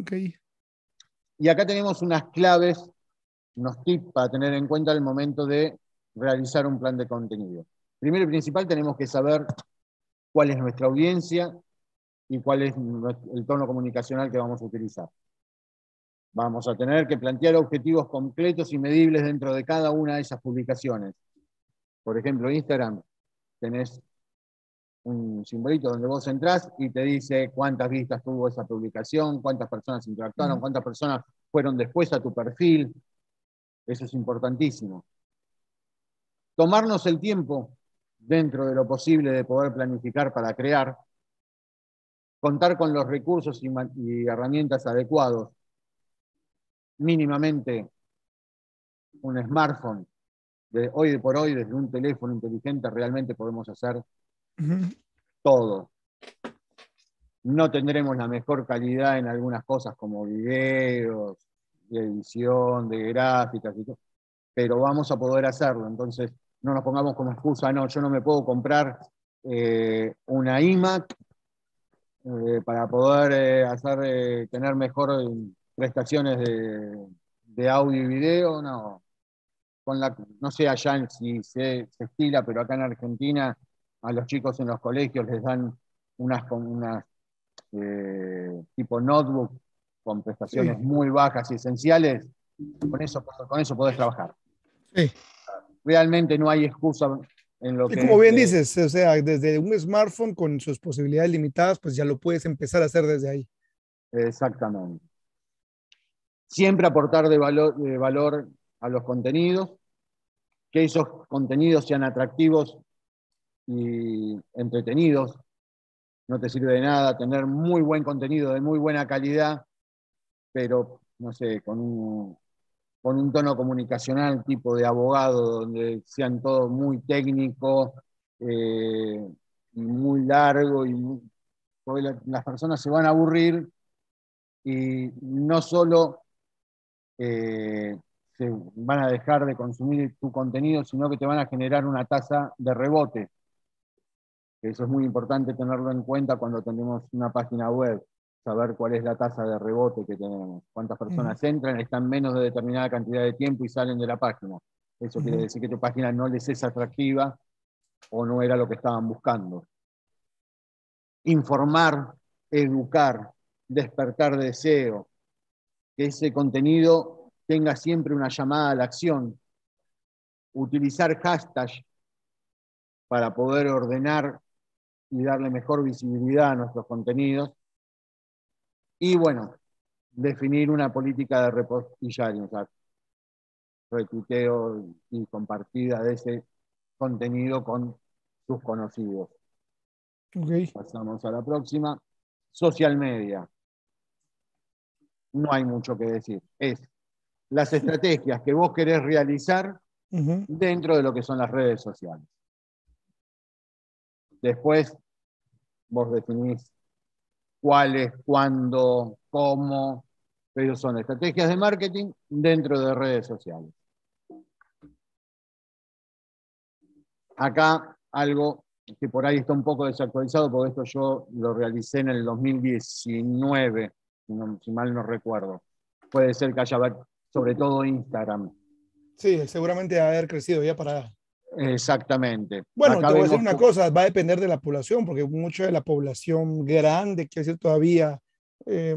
Okay. Y acá tenemos unas claves, unos tips para tener en cuenta al momento de realizar un plan de contenido. Primero y principal tenemos que saber cuál es nuestra audiencia y cuál es el tono comunicacional que vamos a utilizar. Vamos a tener que plantear objetivos concretos y medibles dentro de cada una de esas publicaciones. Por ejemplo, Instagram, tenés un simbolito donde vos entrás y te dice cuántas vistas tuvo esa publicación, cuántas personas interactuaron, cuántas personas fueron después a tu perfil. Eso es importantísimo. Tomarnos el tiempo dentro de lo posible de poder planificar para crear, contar con los recursos y, herramientas adecuados, mínimamente un smartphone. De hoy por hoy, desde un teléfono inteligente, realmente podemos hacer todo. No tendremos la mejor calidad en algunas cosas como videos, de edición, de gráficas y todo, pero vamos a poder hacerlo. Entonces, no nos pongamos como excusa, no, yo no me puedo comprar eh, una iMac eh, para poder eh, hacer, tener mejor prestaciones de, audio y video, no. Con la, no sé allá si se, se, estila, pero acá en Argentina a los chicos en los colegios les dan unas, unas tipo notebook con prestaciones muy bajas y esenciales, con eso, con eso podés trabajar. Sí realmente no hay excusa en lo y Como bien dices, o sea, desde un smartphone con sus posibilidades limitadas, pues ya lo puedes empezar a hacer desde ahí. Exactamente. Siempre aportar de valor, de valor a los contenidos, que esos contenidos sean atractivos y entretenidos. No te sirve de nada tener muy buen contenido de muy buena calidad, pero no sé, con un, con un tono comunicacional tipo de abogado, donde sean todos muy técnicos eh, y muy largo, y las personas se van a aburrir y no solo eh, se van a dejar de consumir tu contenido, sino que te van a generar una tasa de rebote. Eso es muy importante tenerlo en cuenta cuando tenemos una página web saber cuál es la tasa de rebote que tenemos, cuántas personas entran, están menos de determinada cantidad de tiempo y salen de la página. Eso quiere decir que tu página no les es atractiva o no era lo que estaban buscando. Informar, educar, despertar deseo, que ese contenido tenga siempre una llamada a la acción, utilizar hashtags para poder ordenar y darle mejor visibilidad a nuestros contenidos y bueno, definir una política de repostillaje, o sea, retuiteo y compartida de ese contenido con sus conocidos. Pasamos a la próxima. Social media. No hay mucho que decir. Es las estrategias que vos querés realizar dentro de lo que son las redes sociales. Después, vos definís cuáles, cuándo, cómo, pero son estrategias de marketing dentro de redes sociales. Acá algo que por ahí está un poco desactualizado, porque esto yo lo realicé en el 2019, si, mal no recuerdo. Puede ser que haya, sobre todo Instagram. Sí, seguramente va a haber crecido ya para Exactamente. Bueno, te voy a decir una cosa, va a depender de la población, porque mucha de la población grande, que decir todavía, eh,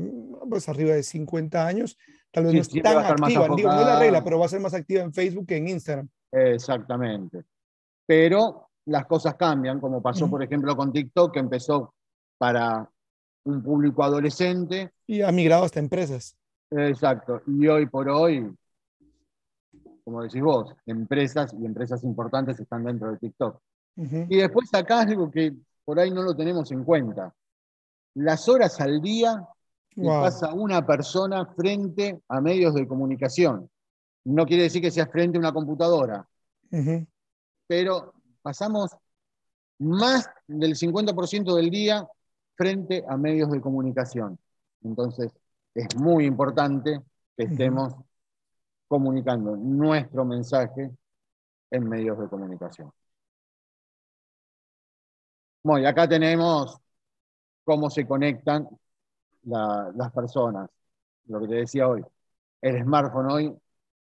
pues arriba de 50 años, tal vez no es tan activa, digo, no es la regla, pero va a ser más activa en Facebook que en Instagram. Exactamente. Pero las cosas cambian, como pasó, por ejemplo, con TikTok, que empezó para un público adolescente. Y ha migrado hasta empresas. Exacto. Y hoy por hoy como decís vos, empresas y empresas importantes están dentro de TikTok. Y después acá algo que por ahí no lo tenemos en cuenta. Las horas al día que pasa una persona frente a medios de comunicación. No quiere decir que seas frente a una computadora, pero pasamos más del 50% del día frente a medios de comunicación. Entonces, es muy importante que estemos comunicando nuestro mensaje en medios de comunicación. Bueno, y acá tenemos cómo se conectan las personas. Lo que te decía hoy, el smartphone hoy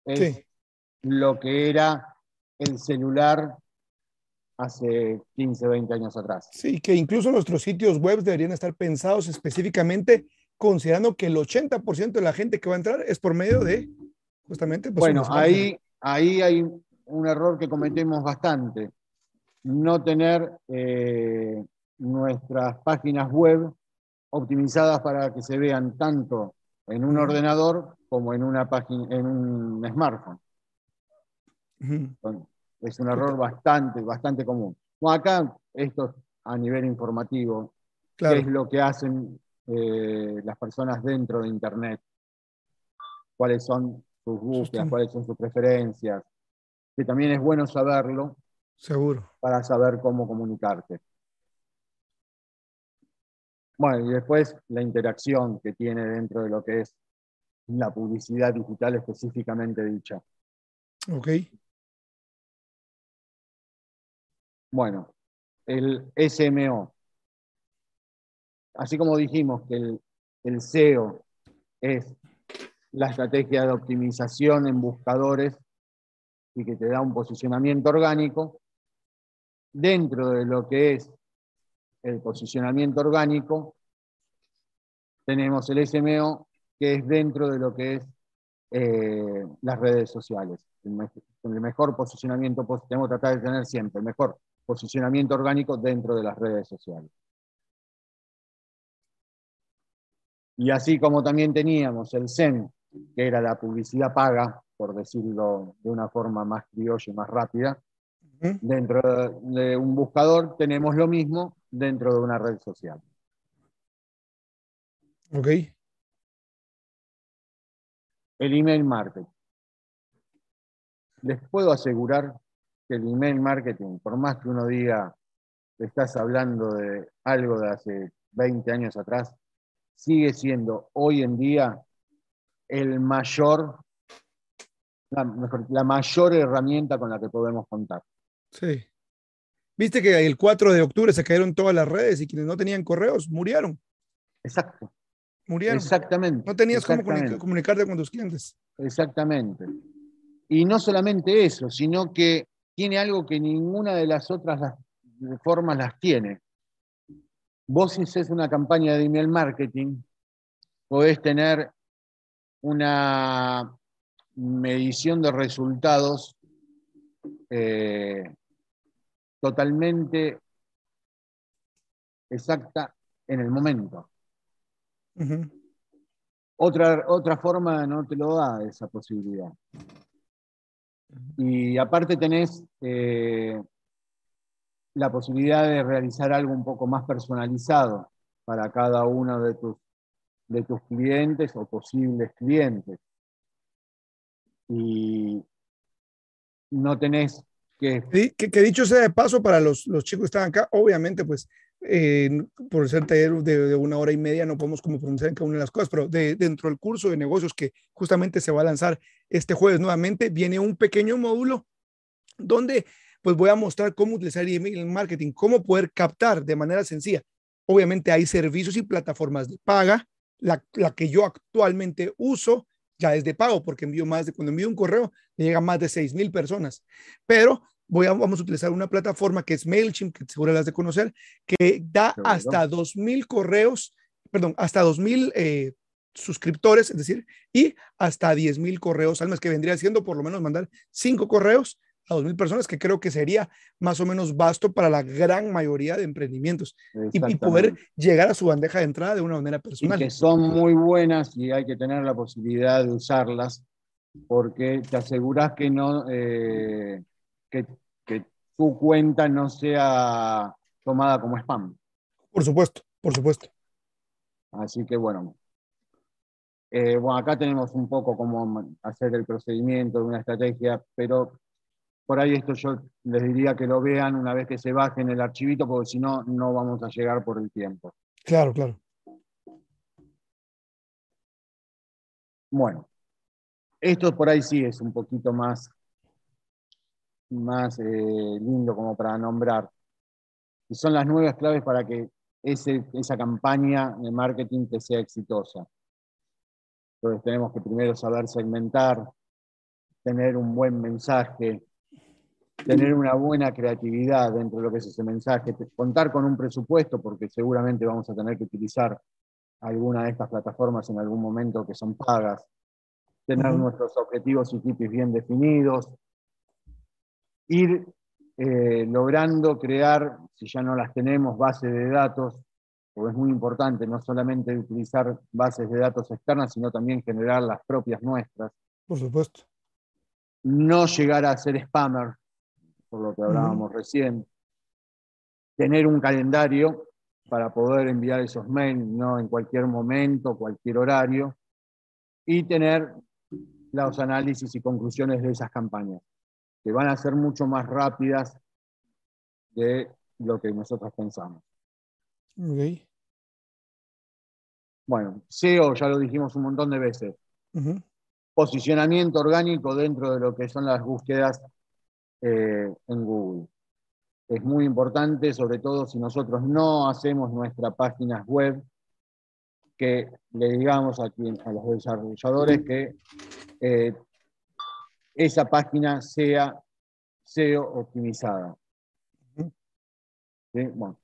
es lo que era el celular hace 15, 20 años atrás. Sí, que incluso nuestros sitios web deberían estar pensados específicamente considerando que el 80% de la gente que va a entrar es por medio de justamente. Pues, bueno, ahí, ahí hay un error que cometemos bastante, no tener eh, nuestras páginas web optimizadas para que se vean tanto en un ordenador como en una página, en un smartphone. Es un error bastante, bastante común. acá esto a nivel informativo, qué es lo que hacen eh, las personas dentro de Internet, cuáles son sus búsquedas, cuáles son sus preferencias, que también es bueno saberlo. Seguro. Para saber cómo comunicarte. Bueno, y después la interacción que tiene dentro de lo que es la publicidad digital específicamente dicha. Ok. Bueno, el SMO. Así como dijimos que el, el SEO es la estrategia de optimización en buscadores y que te da un posicionamiento orgánico, dentro de lo que es el posicionamiento orgánico, tenemos el SMO, que es dentro de lo que es eh, las redes sociales. El, mejor posicionamiento, tenemos que tratar de tener siempre el mejor posicionamiento orgánico dentro de las redes sociales. Y así como también teníamos el SEM, que era la publicidad paga, por decirlo de una forma más criolla y más rápida, dentro de un buscador tenemos lo mismo dentro de una red social. Ok. El email marketing. Les puedo asegurar que el email marketing, por más que uno diga que estás hablando de algo de hace 20 años atrás, sigue siendo hoy en día el mayor, la, la mayor herramienta con la que podemos contar. Sí. Viste que el 4 de octubre se cayeron todas las redes y quienes no tenían correos murieron. Exacto. Murieron. Exactamente. No tenías cómo comunicarte con tus clientes. Exactamente. Y no solamente eso, sino que tiene algo que ninguna de las otras formas las tiene. Vos si haces una campaña de email marketing, podés tener una medición de resultados eh, totalmente exacta en el momento. otra, otra forma no te lo da esa posibilidad. Y aparte tenés eh, la posibilidad de realizar algo un poco más personalizado para cada uno de tus, de tus clientes o posibles clientes. Y no tenés que... Que, dicho sea de paso para los, los chicos que están acá, obviamente pues por ser de, una hora y media no podemos como pronunciar en cada una de las cosas, pero de, dentro del curso de negocios que justamente se va a lanzar este jueves nuevamente, viene un pequeño módulo donde pues voy a mostrar cómo utilizar email marketing, cómo poder captar de manera sencilla. Obviamente hay servicios y plataformas de paga, la, la que yo actualmente uso ya es de pago porque envío más de cuando envío un correo le llega más de 6 mil personas, pero voy a, vamos a utilizar una plataforma que es MailChimp, que seguro las de conocer, que da hasta 2.000 correos, perdón, hasta 2.000 eh, suscriptores, es decir, y hasta 10.000 correos al mes, que vendría siendo por lo menos mandar 5 correos a 2.000 personas, que creo que sería más o menos vasto para la gran mayoría de emprendimientos y, poder llegar a su bandeja de entrada de una manera personal. Y que son muy buenas y hay que tener la posibilidad de usarlas porque te aseguras que no, eh, que, tu cuenta no sea tomada como spam. Por supuesto, por supuesto. Así que bueno. Eh, bueno, acá tenemos un poco cómo hacer el procedimiento de una estrategia, pero por ahí esto yo les diría que lo vean una vez que se bajen el archivito, porque si no, no vamos a llegar por el tiempo. Claro, claro. Bueno, esto por ahí sí es un poquito más más eh, lindo como para nombrar. Y son las nuevas claves para que ese, esa campaña de marketing te sea exitosa. Entonces tenemos que primero saber segmentar, tener un buen mensaje, tener una buena creatividad dentro de lo que es ese mensaje, contar con un presupuesto, porque seguramente vamos a tener que utilizar alguna de estas plataformas en algún momento que son pagas, tener nuestros objetivos y tipos bien definidos, ir eh, logrando crear, si ya no las tenemos, bases de datos, porque es muy importante no solamente utilizar bases de datos externas, sino también generar las propias nuestras. Por supuesto. No llegar a ser spammer, por lo que hablábamos recién. Tener un calendario para poder enviar esos mails ¿no? en cualquier momento, cualquier horario. Y tener los análisis y conclusiones de esas campañas, que van a ser mucho más rápidas de lo que nosotros pensamos. Bueno, SEO ya lo dijimos un montón de veces. Posicionamiento orgánico dentro de lo que son las búsquedas eh, en Google. Es muy importante, sobre todo si nosotros no hacemos nuestras páginas web, que le digamos aquí a los desarrolladores que eh, esa página sea SEO optimizada. Bueno,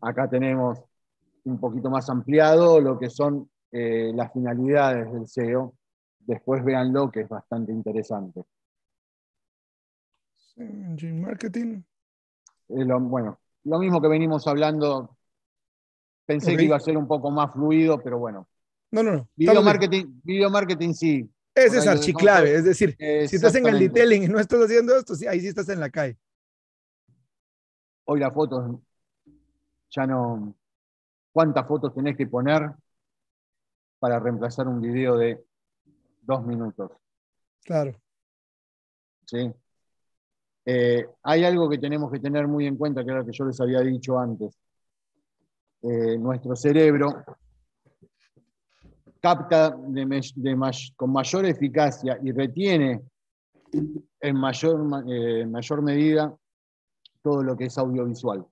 acá tenemos un poquito más ampliado lo que son eh, las finalidades del SEO. Después véanlo, que es bastante interesante. Engine marketing. bueno, lo mismo que venimos hablando, pensé que iba a ser un poco más fluido, pero bueno. No, no, no. Video marketing, video marketing sí. Ese es archiclave, es decir, si estás en el detailing y no estás haciendo esto, sí, ahí sí estás en la calle. Hoy las fotos ya no. ¿Cuántas fotos tenés que poner para reemplazar un video de dos minutos? Claro. ¿Sí? Eh, hay algo que tenemos que tener muy en cuenta, que era lo que yo les había dicho antes. Eh, nuestro cerebro capta con mayor eficacia y retiene en mayor, eh, mayor medida todo lo que es audiovisual.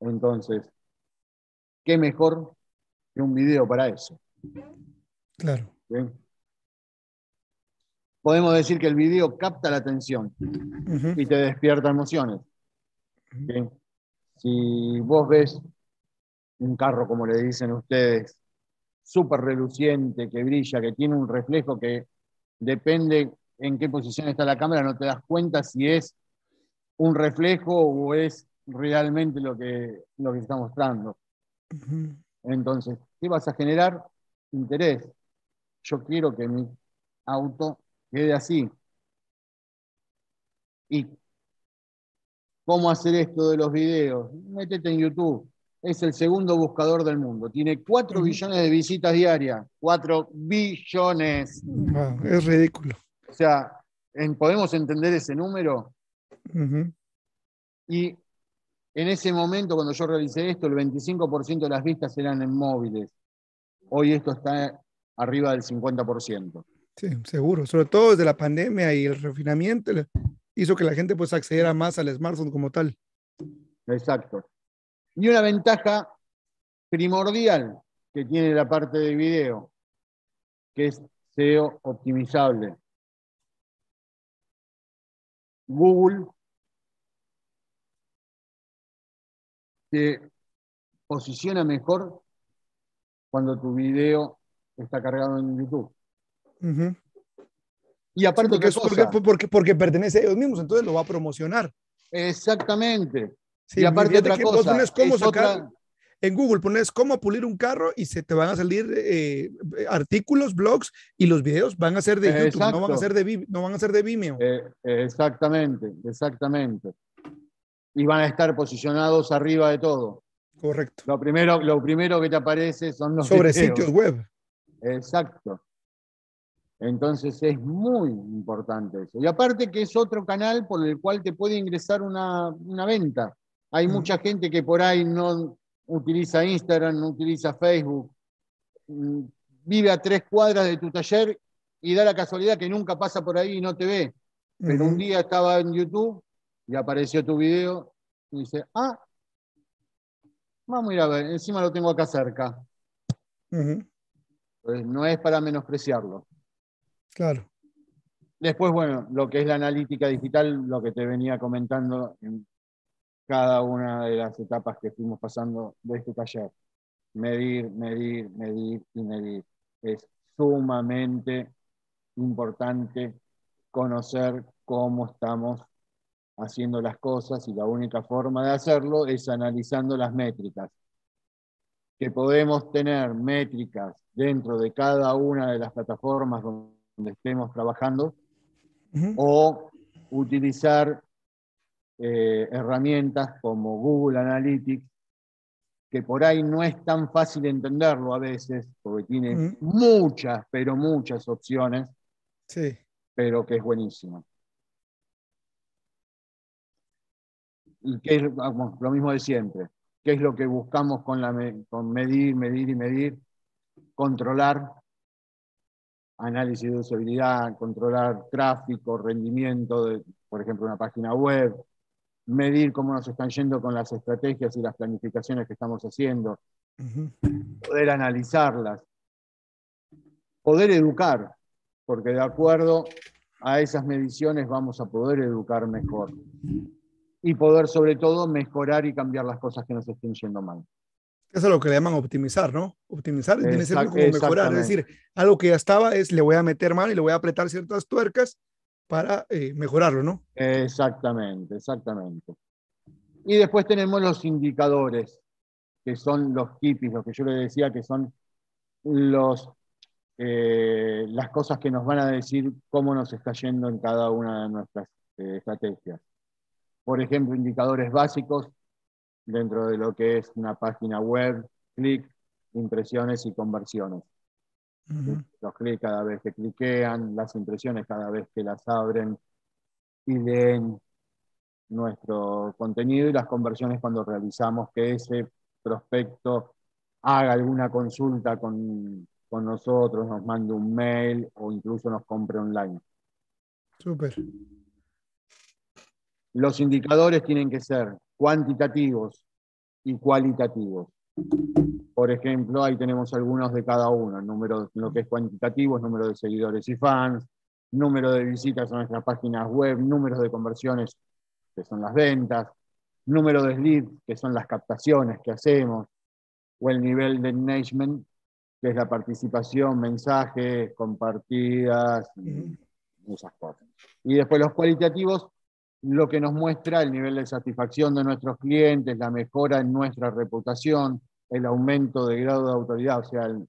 Entonces, ¿qué mejor que un video para eso? Claro. Podemos decir que el video capta la atención y te despierta emociones. Si vos ves un carro, como le dicen ustedes, súper reluciente, que brilla, que tiene un reflejo que depende en qué posición está la cámara, no te das cuenta si es un reflejo o es realmente lo que, lo que está mostrando. Entonces, ¿qué vas a generar? Interés. Yo quiero que mi auto quede así. ¿Y cómo hacer esto de los videos? Métete en YouTube es el segundo buscador del mundo. Tiene 4 billones de visitas diarias. 4 billones. es ridículo. O sea, ¿podemos entender ese número? Y en ese momento, cuando yo realicé esto, el 25% de las vistas eran en móviles. Hoy esto está arriba del 50%. Sí, seguro. Sobre todo desde la pandemia y el refinamiento hizo que la gente pues accediera más al smartphone como tal. Exacto. Y una ventaja primordial que tiene la parte de video, que es SEO optimizable. Google se posiciona mejor cuando tu video está cargado en YouTube. Y aparte, porque, porque, porque, porque, pertenece a ellos mismos, entonces lo va a promocionar. Exactamente y aparte otra cosa, en Google pones cómo pulir un carro y se te van a salir eh, artículos, blogs y los videos van a ser de YouTube, no van a ser de, no van a ser de Vimeo. Eh, exactamente, exactamente. Y van a estar posicionados arriba de todo. Correcto. Lo primero, lo primero que te aparece son los Sobre sitios web. Exacto. Entonces es muy importante eso. Y aparte que es otro canal por el cual te puede ingresar una, una venta. Hay mucha gente que por ahí no utiliza Instagram, no utiliza Facebook, mm, vive a tres cuadras de tu taller y da la casualidad que nunca pasa por ahí y no te ve. Pero un día estaba en YouTube y apareció tu video y dice, ah, vamos a ir a ver, encima lo tengo acá cerca. Pues no es para menospreciarlo. Claro. Después, bueno, lo que es la analítica digital, lo que te venía comentando en cada una de las etapas que fuimos pasando de este taller. medir, medir, medir y medir. Es sumamente importante conocer cómo estamos haciendo las cosas y la única forma de hacerlo es analizando las métricas. Que podemos tener métricas dentro de cada una de las plataformas donde estemos trabajando o utilizar eh, herramientas como Google Analytics, que por ahí no es tan fácil entenderlo a veces, porque tiene muchas, pero muchas opciones, sí. pero que es buenísimo. y qué es lo mismo de siempre. ¿Qué es lo que buscamos con, la, con medir, medir y medir? Controlar análisis de usabilidad, controlar tráfico, rendimiento de, por ejemplo, una página web, medir cómo nos están yendo con las estrategias y las planificaciones que estamos haciendo, poder analizarlas, poder educar, porque de acuerdo a esas mediciones vamos a poder educar mejor y poder sobre todo mejorar y cambiar las cosas que nos estén yendo mal. Eso es lo que le llaman optimizar, ¿no? Optimizar tiene que ser como mejorar. Es decir, algo que ya estaba es le voy a meter mano y le voy a apretar ciertas tuercas para eh, mejorarlo, ¿no? Exactamente, exactamente. Y después tenemos los indicadores, que son los hippies, lo que yo le decía, que son los, eh, las cosas que nos van a decir cómo nos está yendo en cada una de nuestras eh, estrategias por ejemplo, indicadores básicos dentro de lo que es una página web, clic, impresiones y conversiones. Los clics cada vez que cliquean, las impresiones cada vez que las abren y leen nuestro contenido y las conversiones cuando realizamos que ese prospecto haga alguna consulta con, con nosotros, nos mande un mail o incluso nos compre online. Súper. Los indicadores tienen que ser cuantitativos y cualitativos. Por ejemplo, ahí tenemos algunos de cada uno. El número, lo que es cuantitativo número de seguidores y fans, número de visitas a nuestras páginas web, números de conversiones, que son las ventas, número de leads, que son las captaciones que hacemos, o el nivel de engagement, que es la participación, mensajes, compartidas, y esas cosas. Y después los cualitativos lo que nos muestra el nivel de satisfacción de nuestros clientes, la mejora en nuestra reputación, el aumento de grado de autoridad, o sea, el,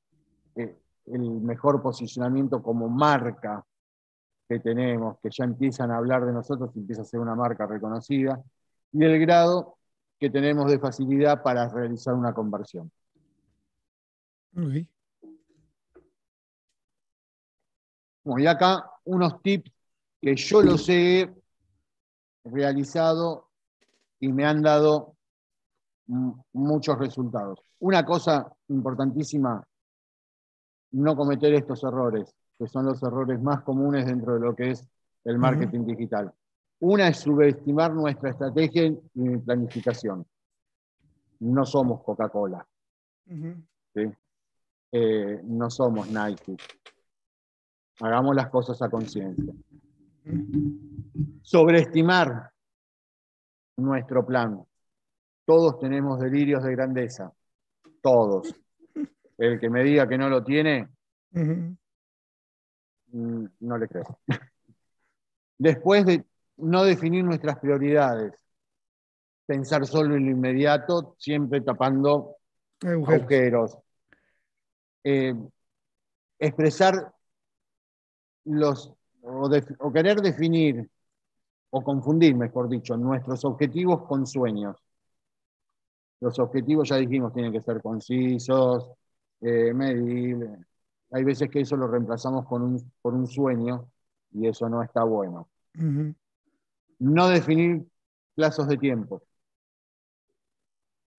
eh, mejor posicionamiento como marca que tenemos, que ya empiezan a hablar de nosotros empieza a ser una marca reconocida, y el grado que tenemos de facilidad para realizar una conversión. y acá unos tips que yo los sé realizado y me han dado muchos resultados. Una cosa importantísima, no cometer estos errores, que son los errores más comunes dentro de lo que es el marketing digital. Una es subestimar nuestra estrategia y planificación. No somos Coca-Cola. Eh, no somos Nike. Hagamos las cosas a conciencia sobreestimar nuestro plan. Todos tenemos delirios de grandeza, todos. El que me diga que no lo tiene, mm, no le creo. Después de no definir nuestras prioridades, pensar solo en lo inmediato, siempre tapando agujeros. Eh, expresar los o, querer definir, o confundir, mejor dicho, nuestros objetivos con sueños. Los objetivos, ya dijimos, tienen que ser concisos, eh, medibles. Hay veces que eso lo reemplazamos con un, por un sueño y eso no está bueno. No definir plazos de tiempo.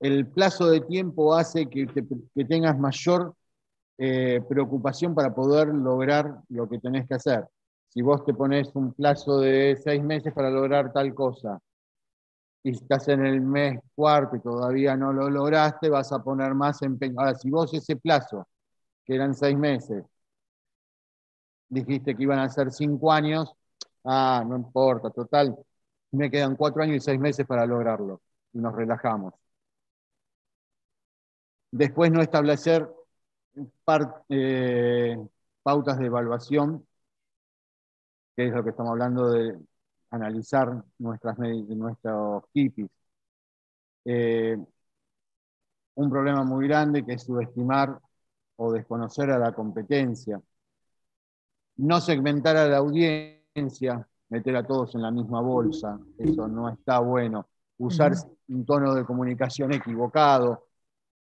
El plazo de tiempo hace que, tengas mayor eh, preocupación para poder lograr lo que tenés que hacer si vos te pones un plazo de seis meses para lograr tal cosa y estás en el mes cuarto y todavía no lo lograste, vas a poner más empeño. Ahora, si vos ese plazo, que eran seis meses, dijiste que iban a ser cinco años, ah, no importa, total, me quedan cuatro años y seis meses para lograrlo y nos relajamos. Después no establecer eh, pautas de evaluación, que es lo que estamos hablando de analizar nuestras, nuestros hippies. Eh, un problema muy grande que es subestimar o desconocer a la competencia. No segmentar a la audiencia, meter a todos en la misma bolsa, eso no está bueno. Usar un tono de comunicación equivocado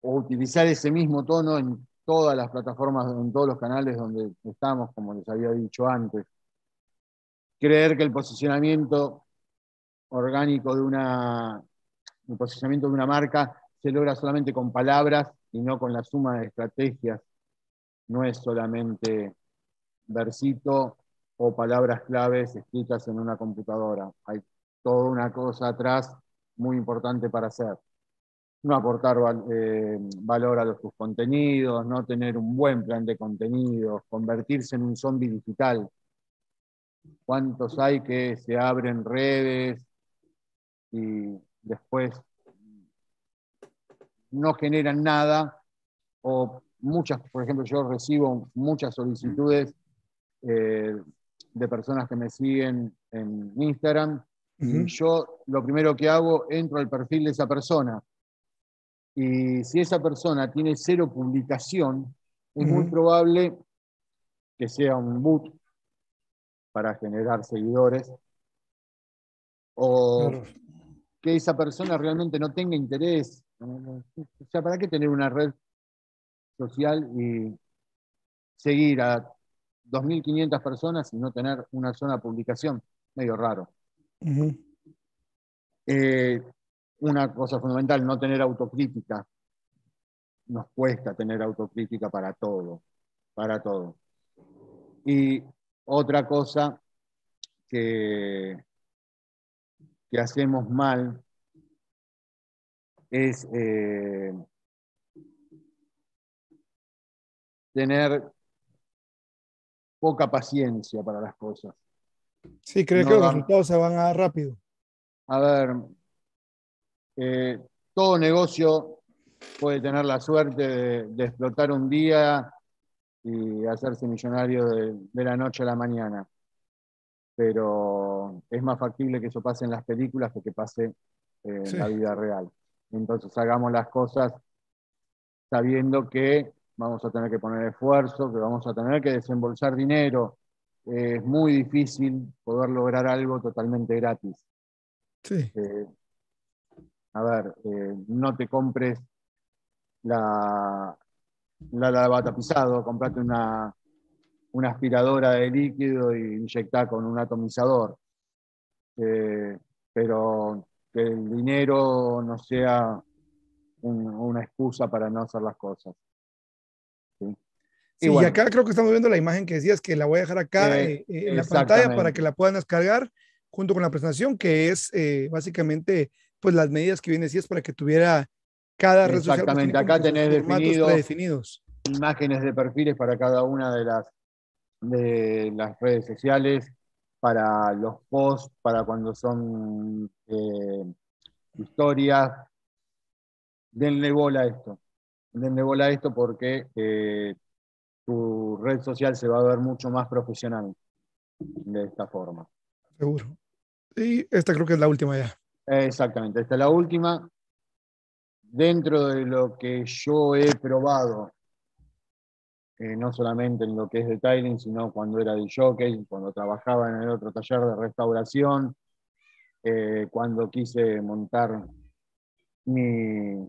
o utilizar ese mismo tono en todas las plataformas, en todos los canales donde estamos, como les había dicho antes. Creer que el posicionamiento orgánico de una, el posicionamiento de una marca se logra solamente con palabras y no con la suma de estrategias. No es solamente versito o palabras claves escritas en una computadora. Hay toda una cosa atrás muy importante para hacer no aportar eh, valor a los, tus contenidos, no tener un buen plan de contenidos, convertirse en un zombie digital. ¿Cuántos hay que se abren redes y después no generan nada? O muchas, por ejemplo, yo recibo muchas solicitudes eh, de personas que me siguen en Instagram y yo lo primero que hago, entro al perfil de esa persona. Y si esa persona tiene cero publicación, es muy probable que sea un boot para generar seguidores o que esa persona realmente no tenga interés. O sea, ¿para qué tener una red social y seguir a 2.500 personas y no tener una sola publicación? Medio raro una cosa fundamental, no tener autocrítica. Nos cuesta tener autocrítica para todo, para todo. Y otra cosa que, que hacemos mal es eh, tener poca paciencia para las cosas. Sí, creo que los resultados se van a dar rápido. A ver, eh, todo negocio puede tener la suerte de, explotar un día y hacerse millonario de, la noche a la mañana. Pero es más factible que eso pase en las películas que que pase en la vida real. Entonces hagamos las cosas sabiendo que vamos a tener que poner esfuerzo, que vamos a tener que desembolsar dinero. es muy difícil poder lograr algo totalmente gratis. Sí. Eh, a ver, eh, no te compres la, la lavata pisado, comprate una, una aspiradora de líquido y inyectar con un atomizador. Eh, pero que el dinero no sea una excusa para no hacer las cosas. Sí, y acá creo que estamos viendo la imagen que decías que la voy a dejar acá eh, en la pantalla para que la puedan descargar junto con la presentación, que es básicamente pues las medidas que viene es para que tuviera cada red social. Exactamente, acá tenés definidos imágenes de perfiles para cada una de las, de las redes sociales, para los posts, para cuando son eh, historias. Denle bola a esto. Denle bola a esto porque eh, tu red social se va a ver mucho más profesional de esta forma. Seguro. Y esta creo que es la última ya. Exactamente, esta es la última. Dentro de lo que yo he probado, eh, no solamente en lo que es detailing, sino cuando era de jockey, cuando trabajaba en el otro taller de restauración, eh, cuando quise montar mi,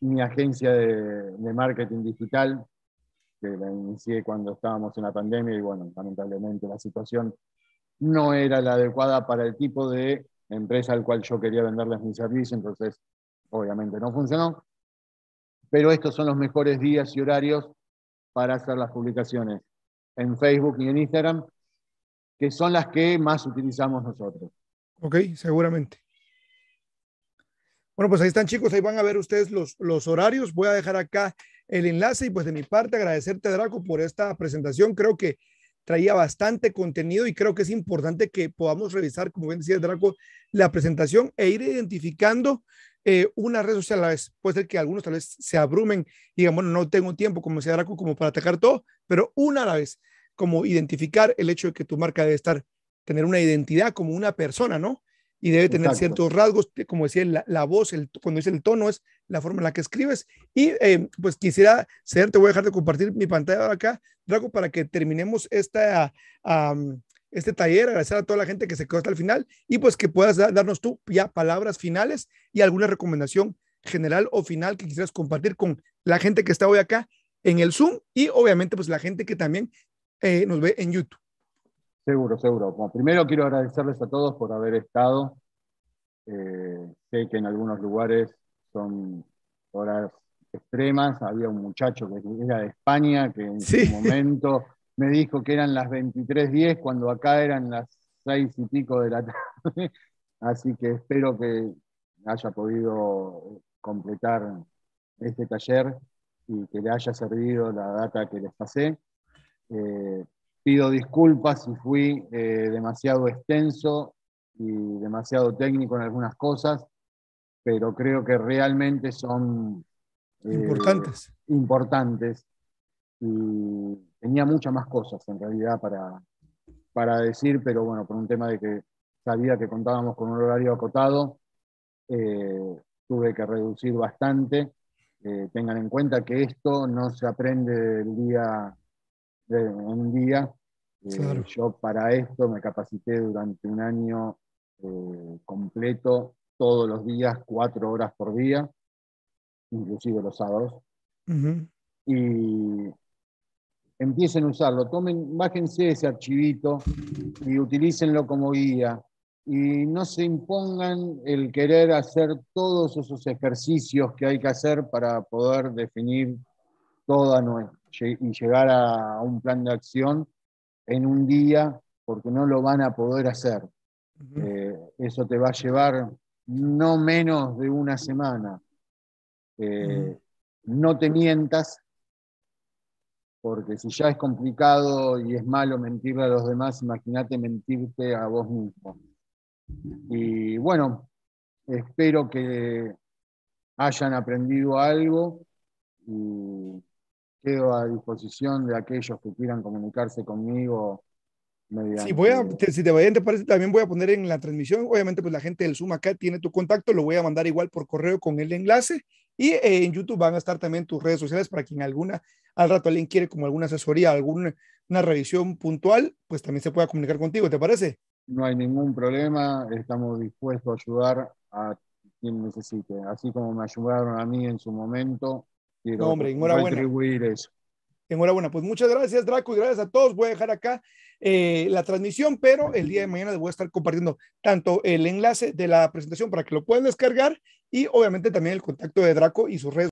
mi agencia de, de, marketing digital, que la inicié cuando estábamos en la pandemia y bueno, lamentablemente la situación no era la adecuada para el tipo de empresa al cual yo quería venderles mi servicio, entonces obviamente no funcionó. Pero estos son los mejores días y horarios para hacer las publicaciones en Facebook y en Instagram, que son las que más utilizamos nosotros. Ok, seguramente. Bueno, pues ahí están chicos, ahí van a ver ustedes los, los horarios. Voy a dejar acá el enlace y pues de mi parte agradecerte Draco por esta presentación. Creo que traía bastante contenido y creo que es importante que podamos revisar, como bien decía Draco, la presentación e ir identificando eh, una red social a la vez. Puede ser que algunos tal vez se abrumen y digan, bueno, no tengo tiempo, como decía Draco, como para atacar todo, pero una a la vez, como identificar el hecho de que tu marca debe estar, tener una identidad como una persona, ¿no? Y debe tener ciertos rasgos, como decía, la, voz, el, cuando dice el tono, es la forma en la que escribes. Y eh, pues quisiera ser, te voy a dejar de compartir mi pantalla ahora acá, Draco, para que terminemos esta, este taller, agradecer a toda la gente que se quedó hasta el final y pues que puedas darnos tú ya palabras finales y alguna recomendación general o final que quisieras compartir con la gente que está hoy acá en el Zoom y obviamente pues la gente que también eh, nos ve en YouTube. Seguro, seguro. Bueno, primero quiero agradecerles a todos por haber estado. Eh, sé que en algunos lugares son horas extremas. Había un muchacho que era de España que en su momento me dijo que eran las 23.10 cuando acá eran las 6 y pico de la tarde. Así que espero que haya podido completar este taller y que le haya servido la data que les pasé. Eh, pido disculpas si fui eh, demasiado extenso y demasiado técnico en algunas cosas, pero creo que realmente son eh, importantes. importantes y tenía muchas más cosas en realidad para, para decir, pero bueno, por un tema de que sabía que contábamos con un horario acotado, eh, tuve que reducir bastante. Eh, tengan en cuenta que esto no se aprende del día de un día. Eh, yo para esto me capacité durante un año completo, todos los días, cuatro horas por día, inclusive los sábados. Y empiecen a usarlo, tomen, bájense ese archivito y utilícenlo como guía. Y no se impongan el querer hacer todos esos ejercicios que hay que hacer para poder definir toda nuestra y llegar a un plan de acción en un día, porque no lo van a poder hacer. Eh, eso te va a llevar no menos de una semana. Eh, no te mientas porque si ya es complicado y es malo mentirle a los demás, imagínate mentirte a vos mismo. Y bueno, espero que hayan aprendido algo y quedo a disposición de aquellos que quieran comunicarse conmigo. Sí, voy a, si te, te parece, también voy a poner en la transmisión, obviamente pues la gente del Zoom acá tiene tu contacto, lo voy a mandar igual por correo con el enlace y eh, en YouTube van a estar también tus redes sociales para quien alguna, al rato alguien quiere como alguna asesoría, alguna una revisión puntual, pues también se pueda comunicar contigo, ¿te parece? No hay ningún problema, estamos dispuestos a ayudar a quien necesite. Así como me ayudaron a mí en su momento, quiero hombre, enhorabuena. retribuir eso. Enhorabuena, pues muchas gracias Draco y gracias a todos. Voy a dejar acá eh, la transmisión, pero el día de mañana les voy a estar compartiendo tanto el enlace de la presentación para que lo puedan descargar y obviamente también el contacto de Draco y sus redes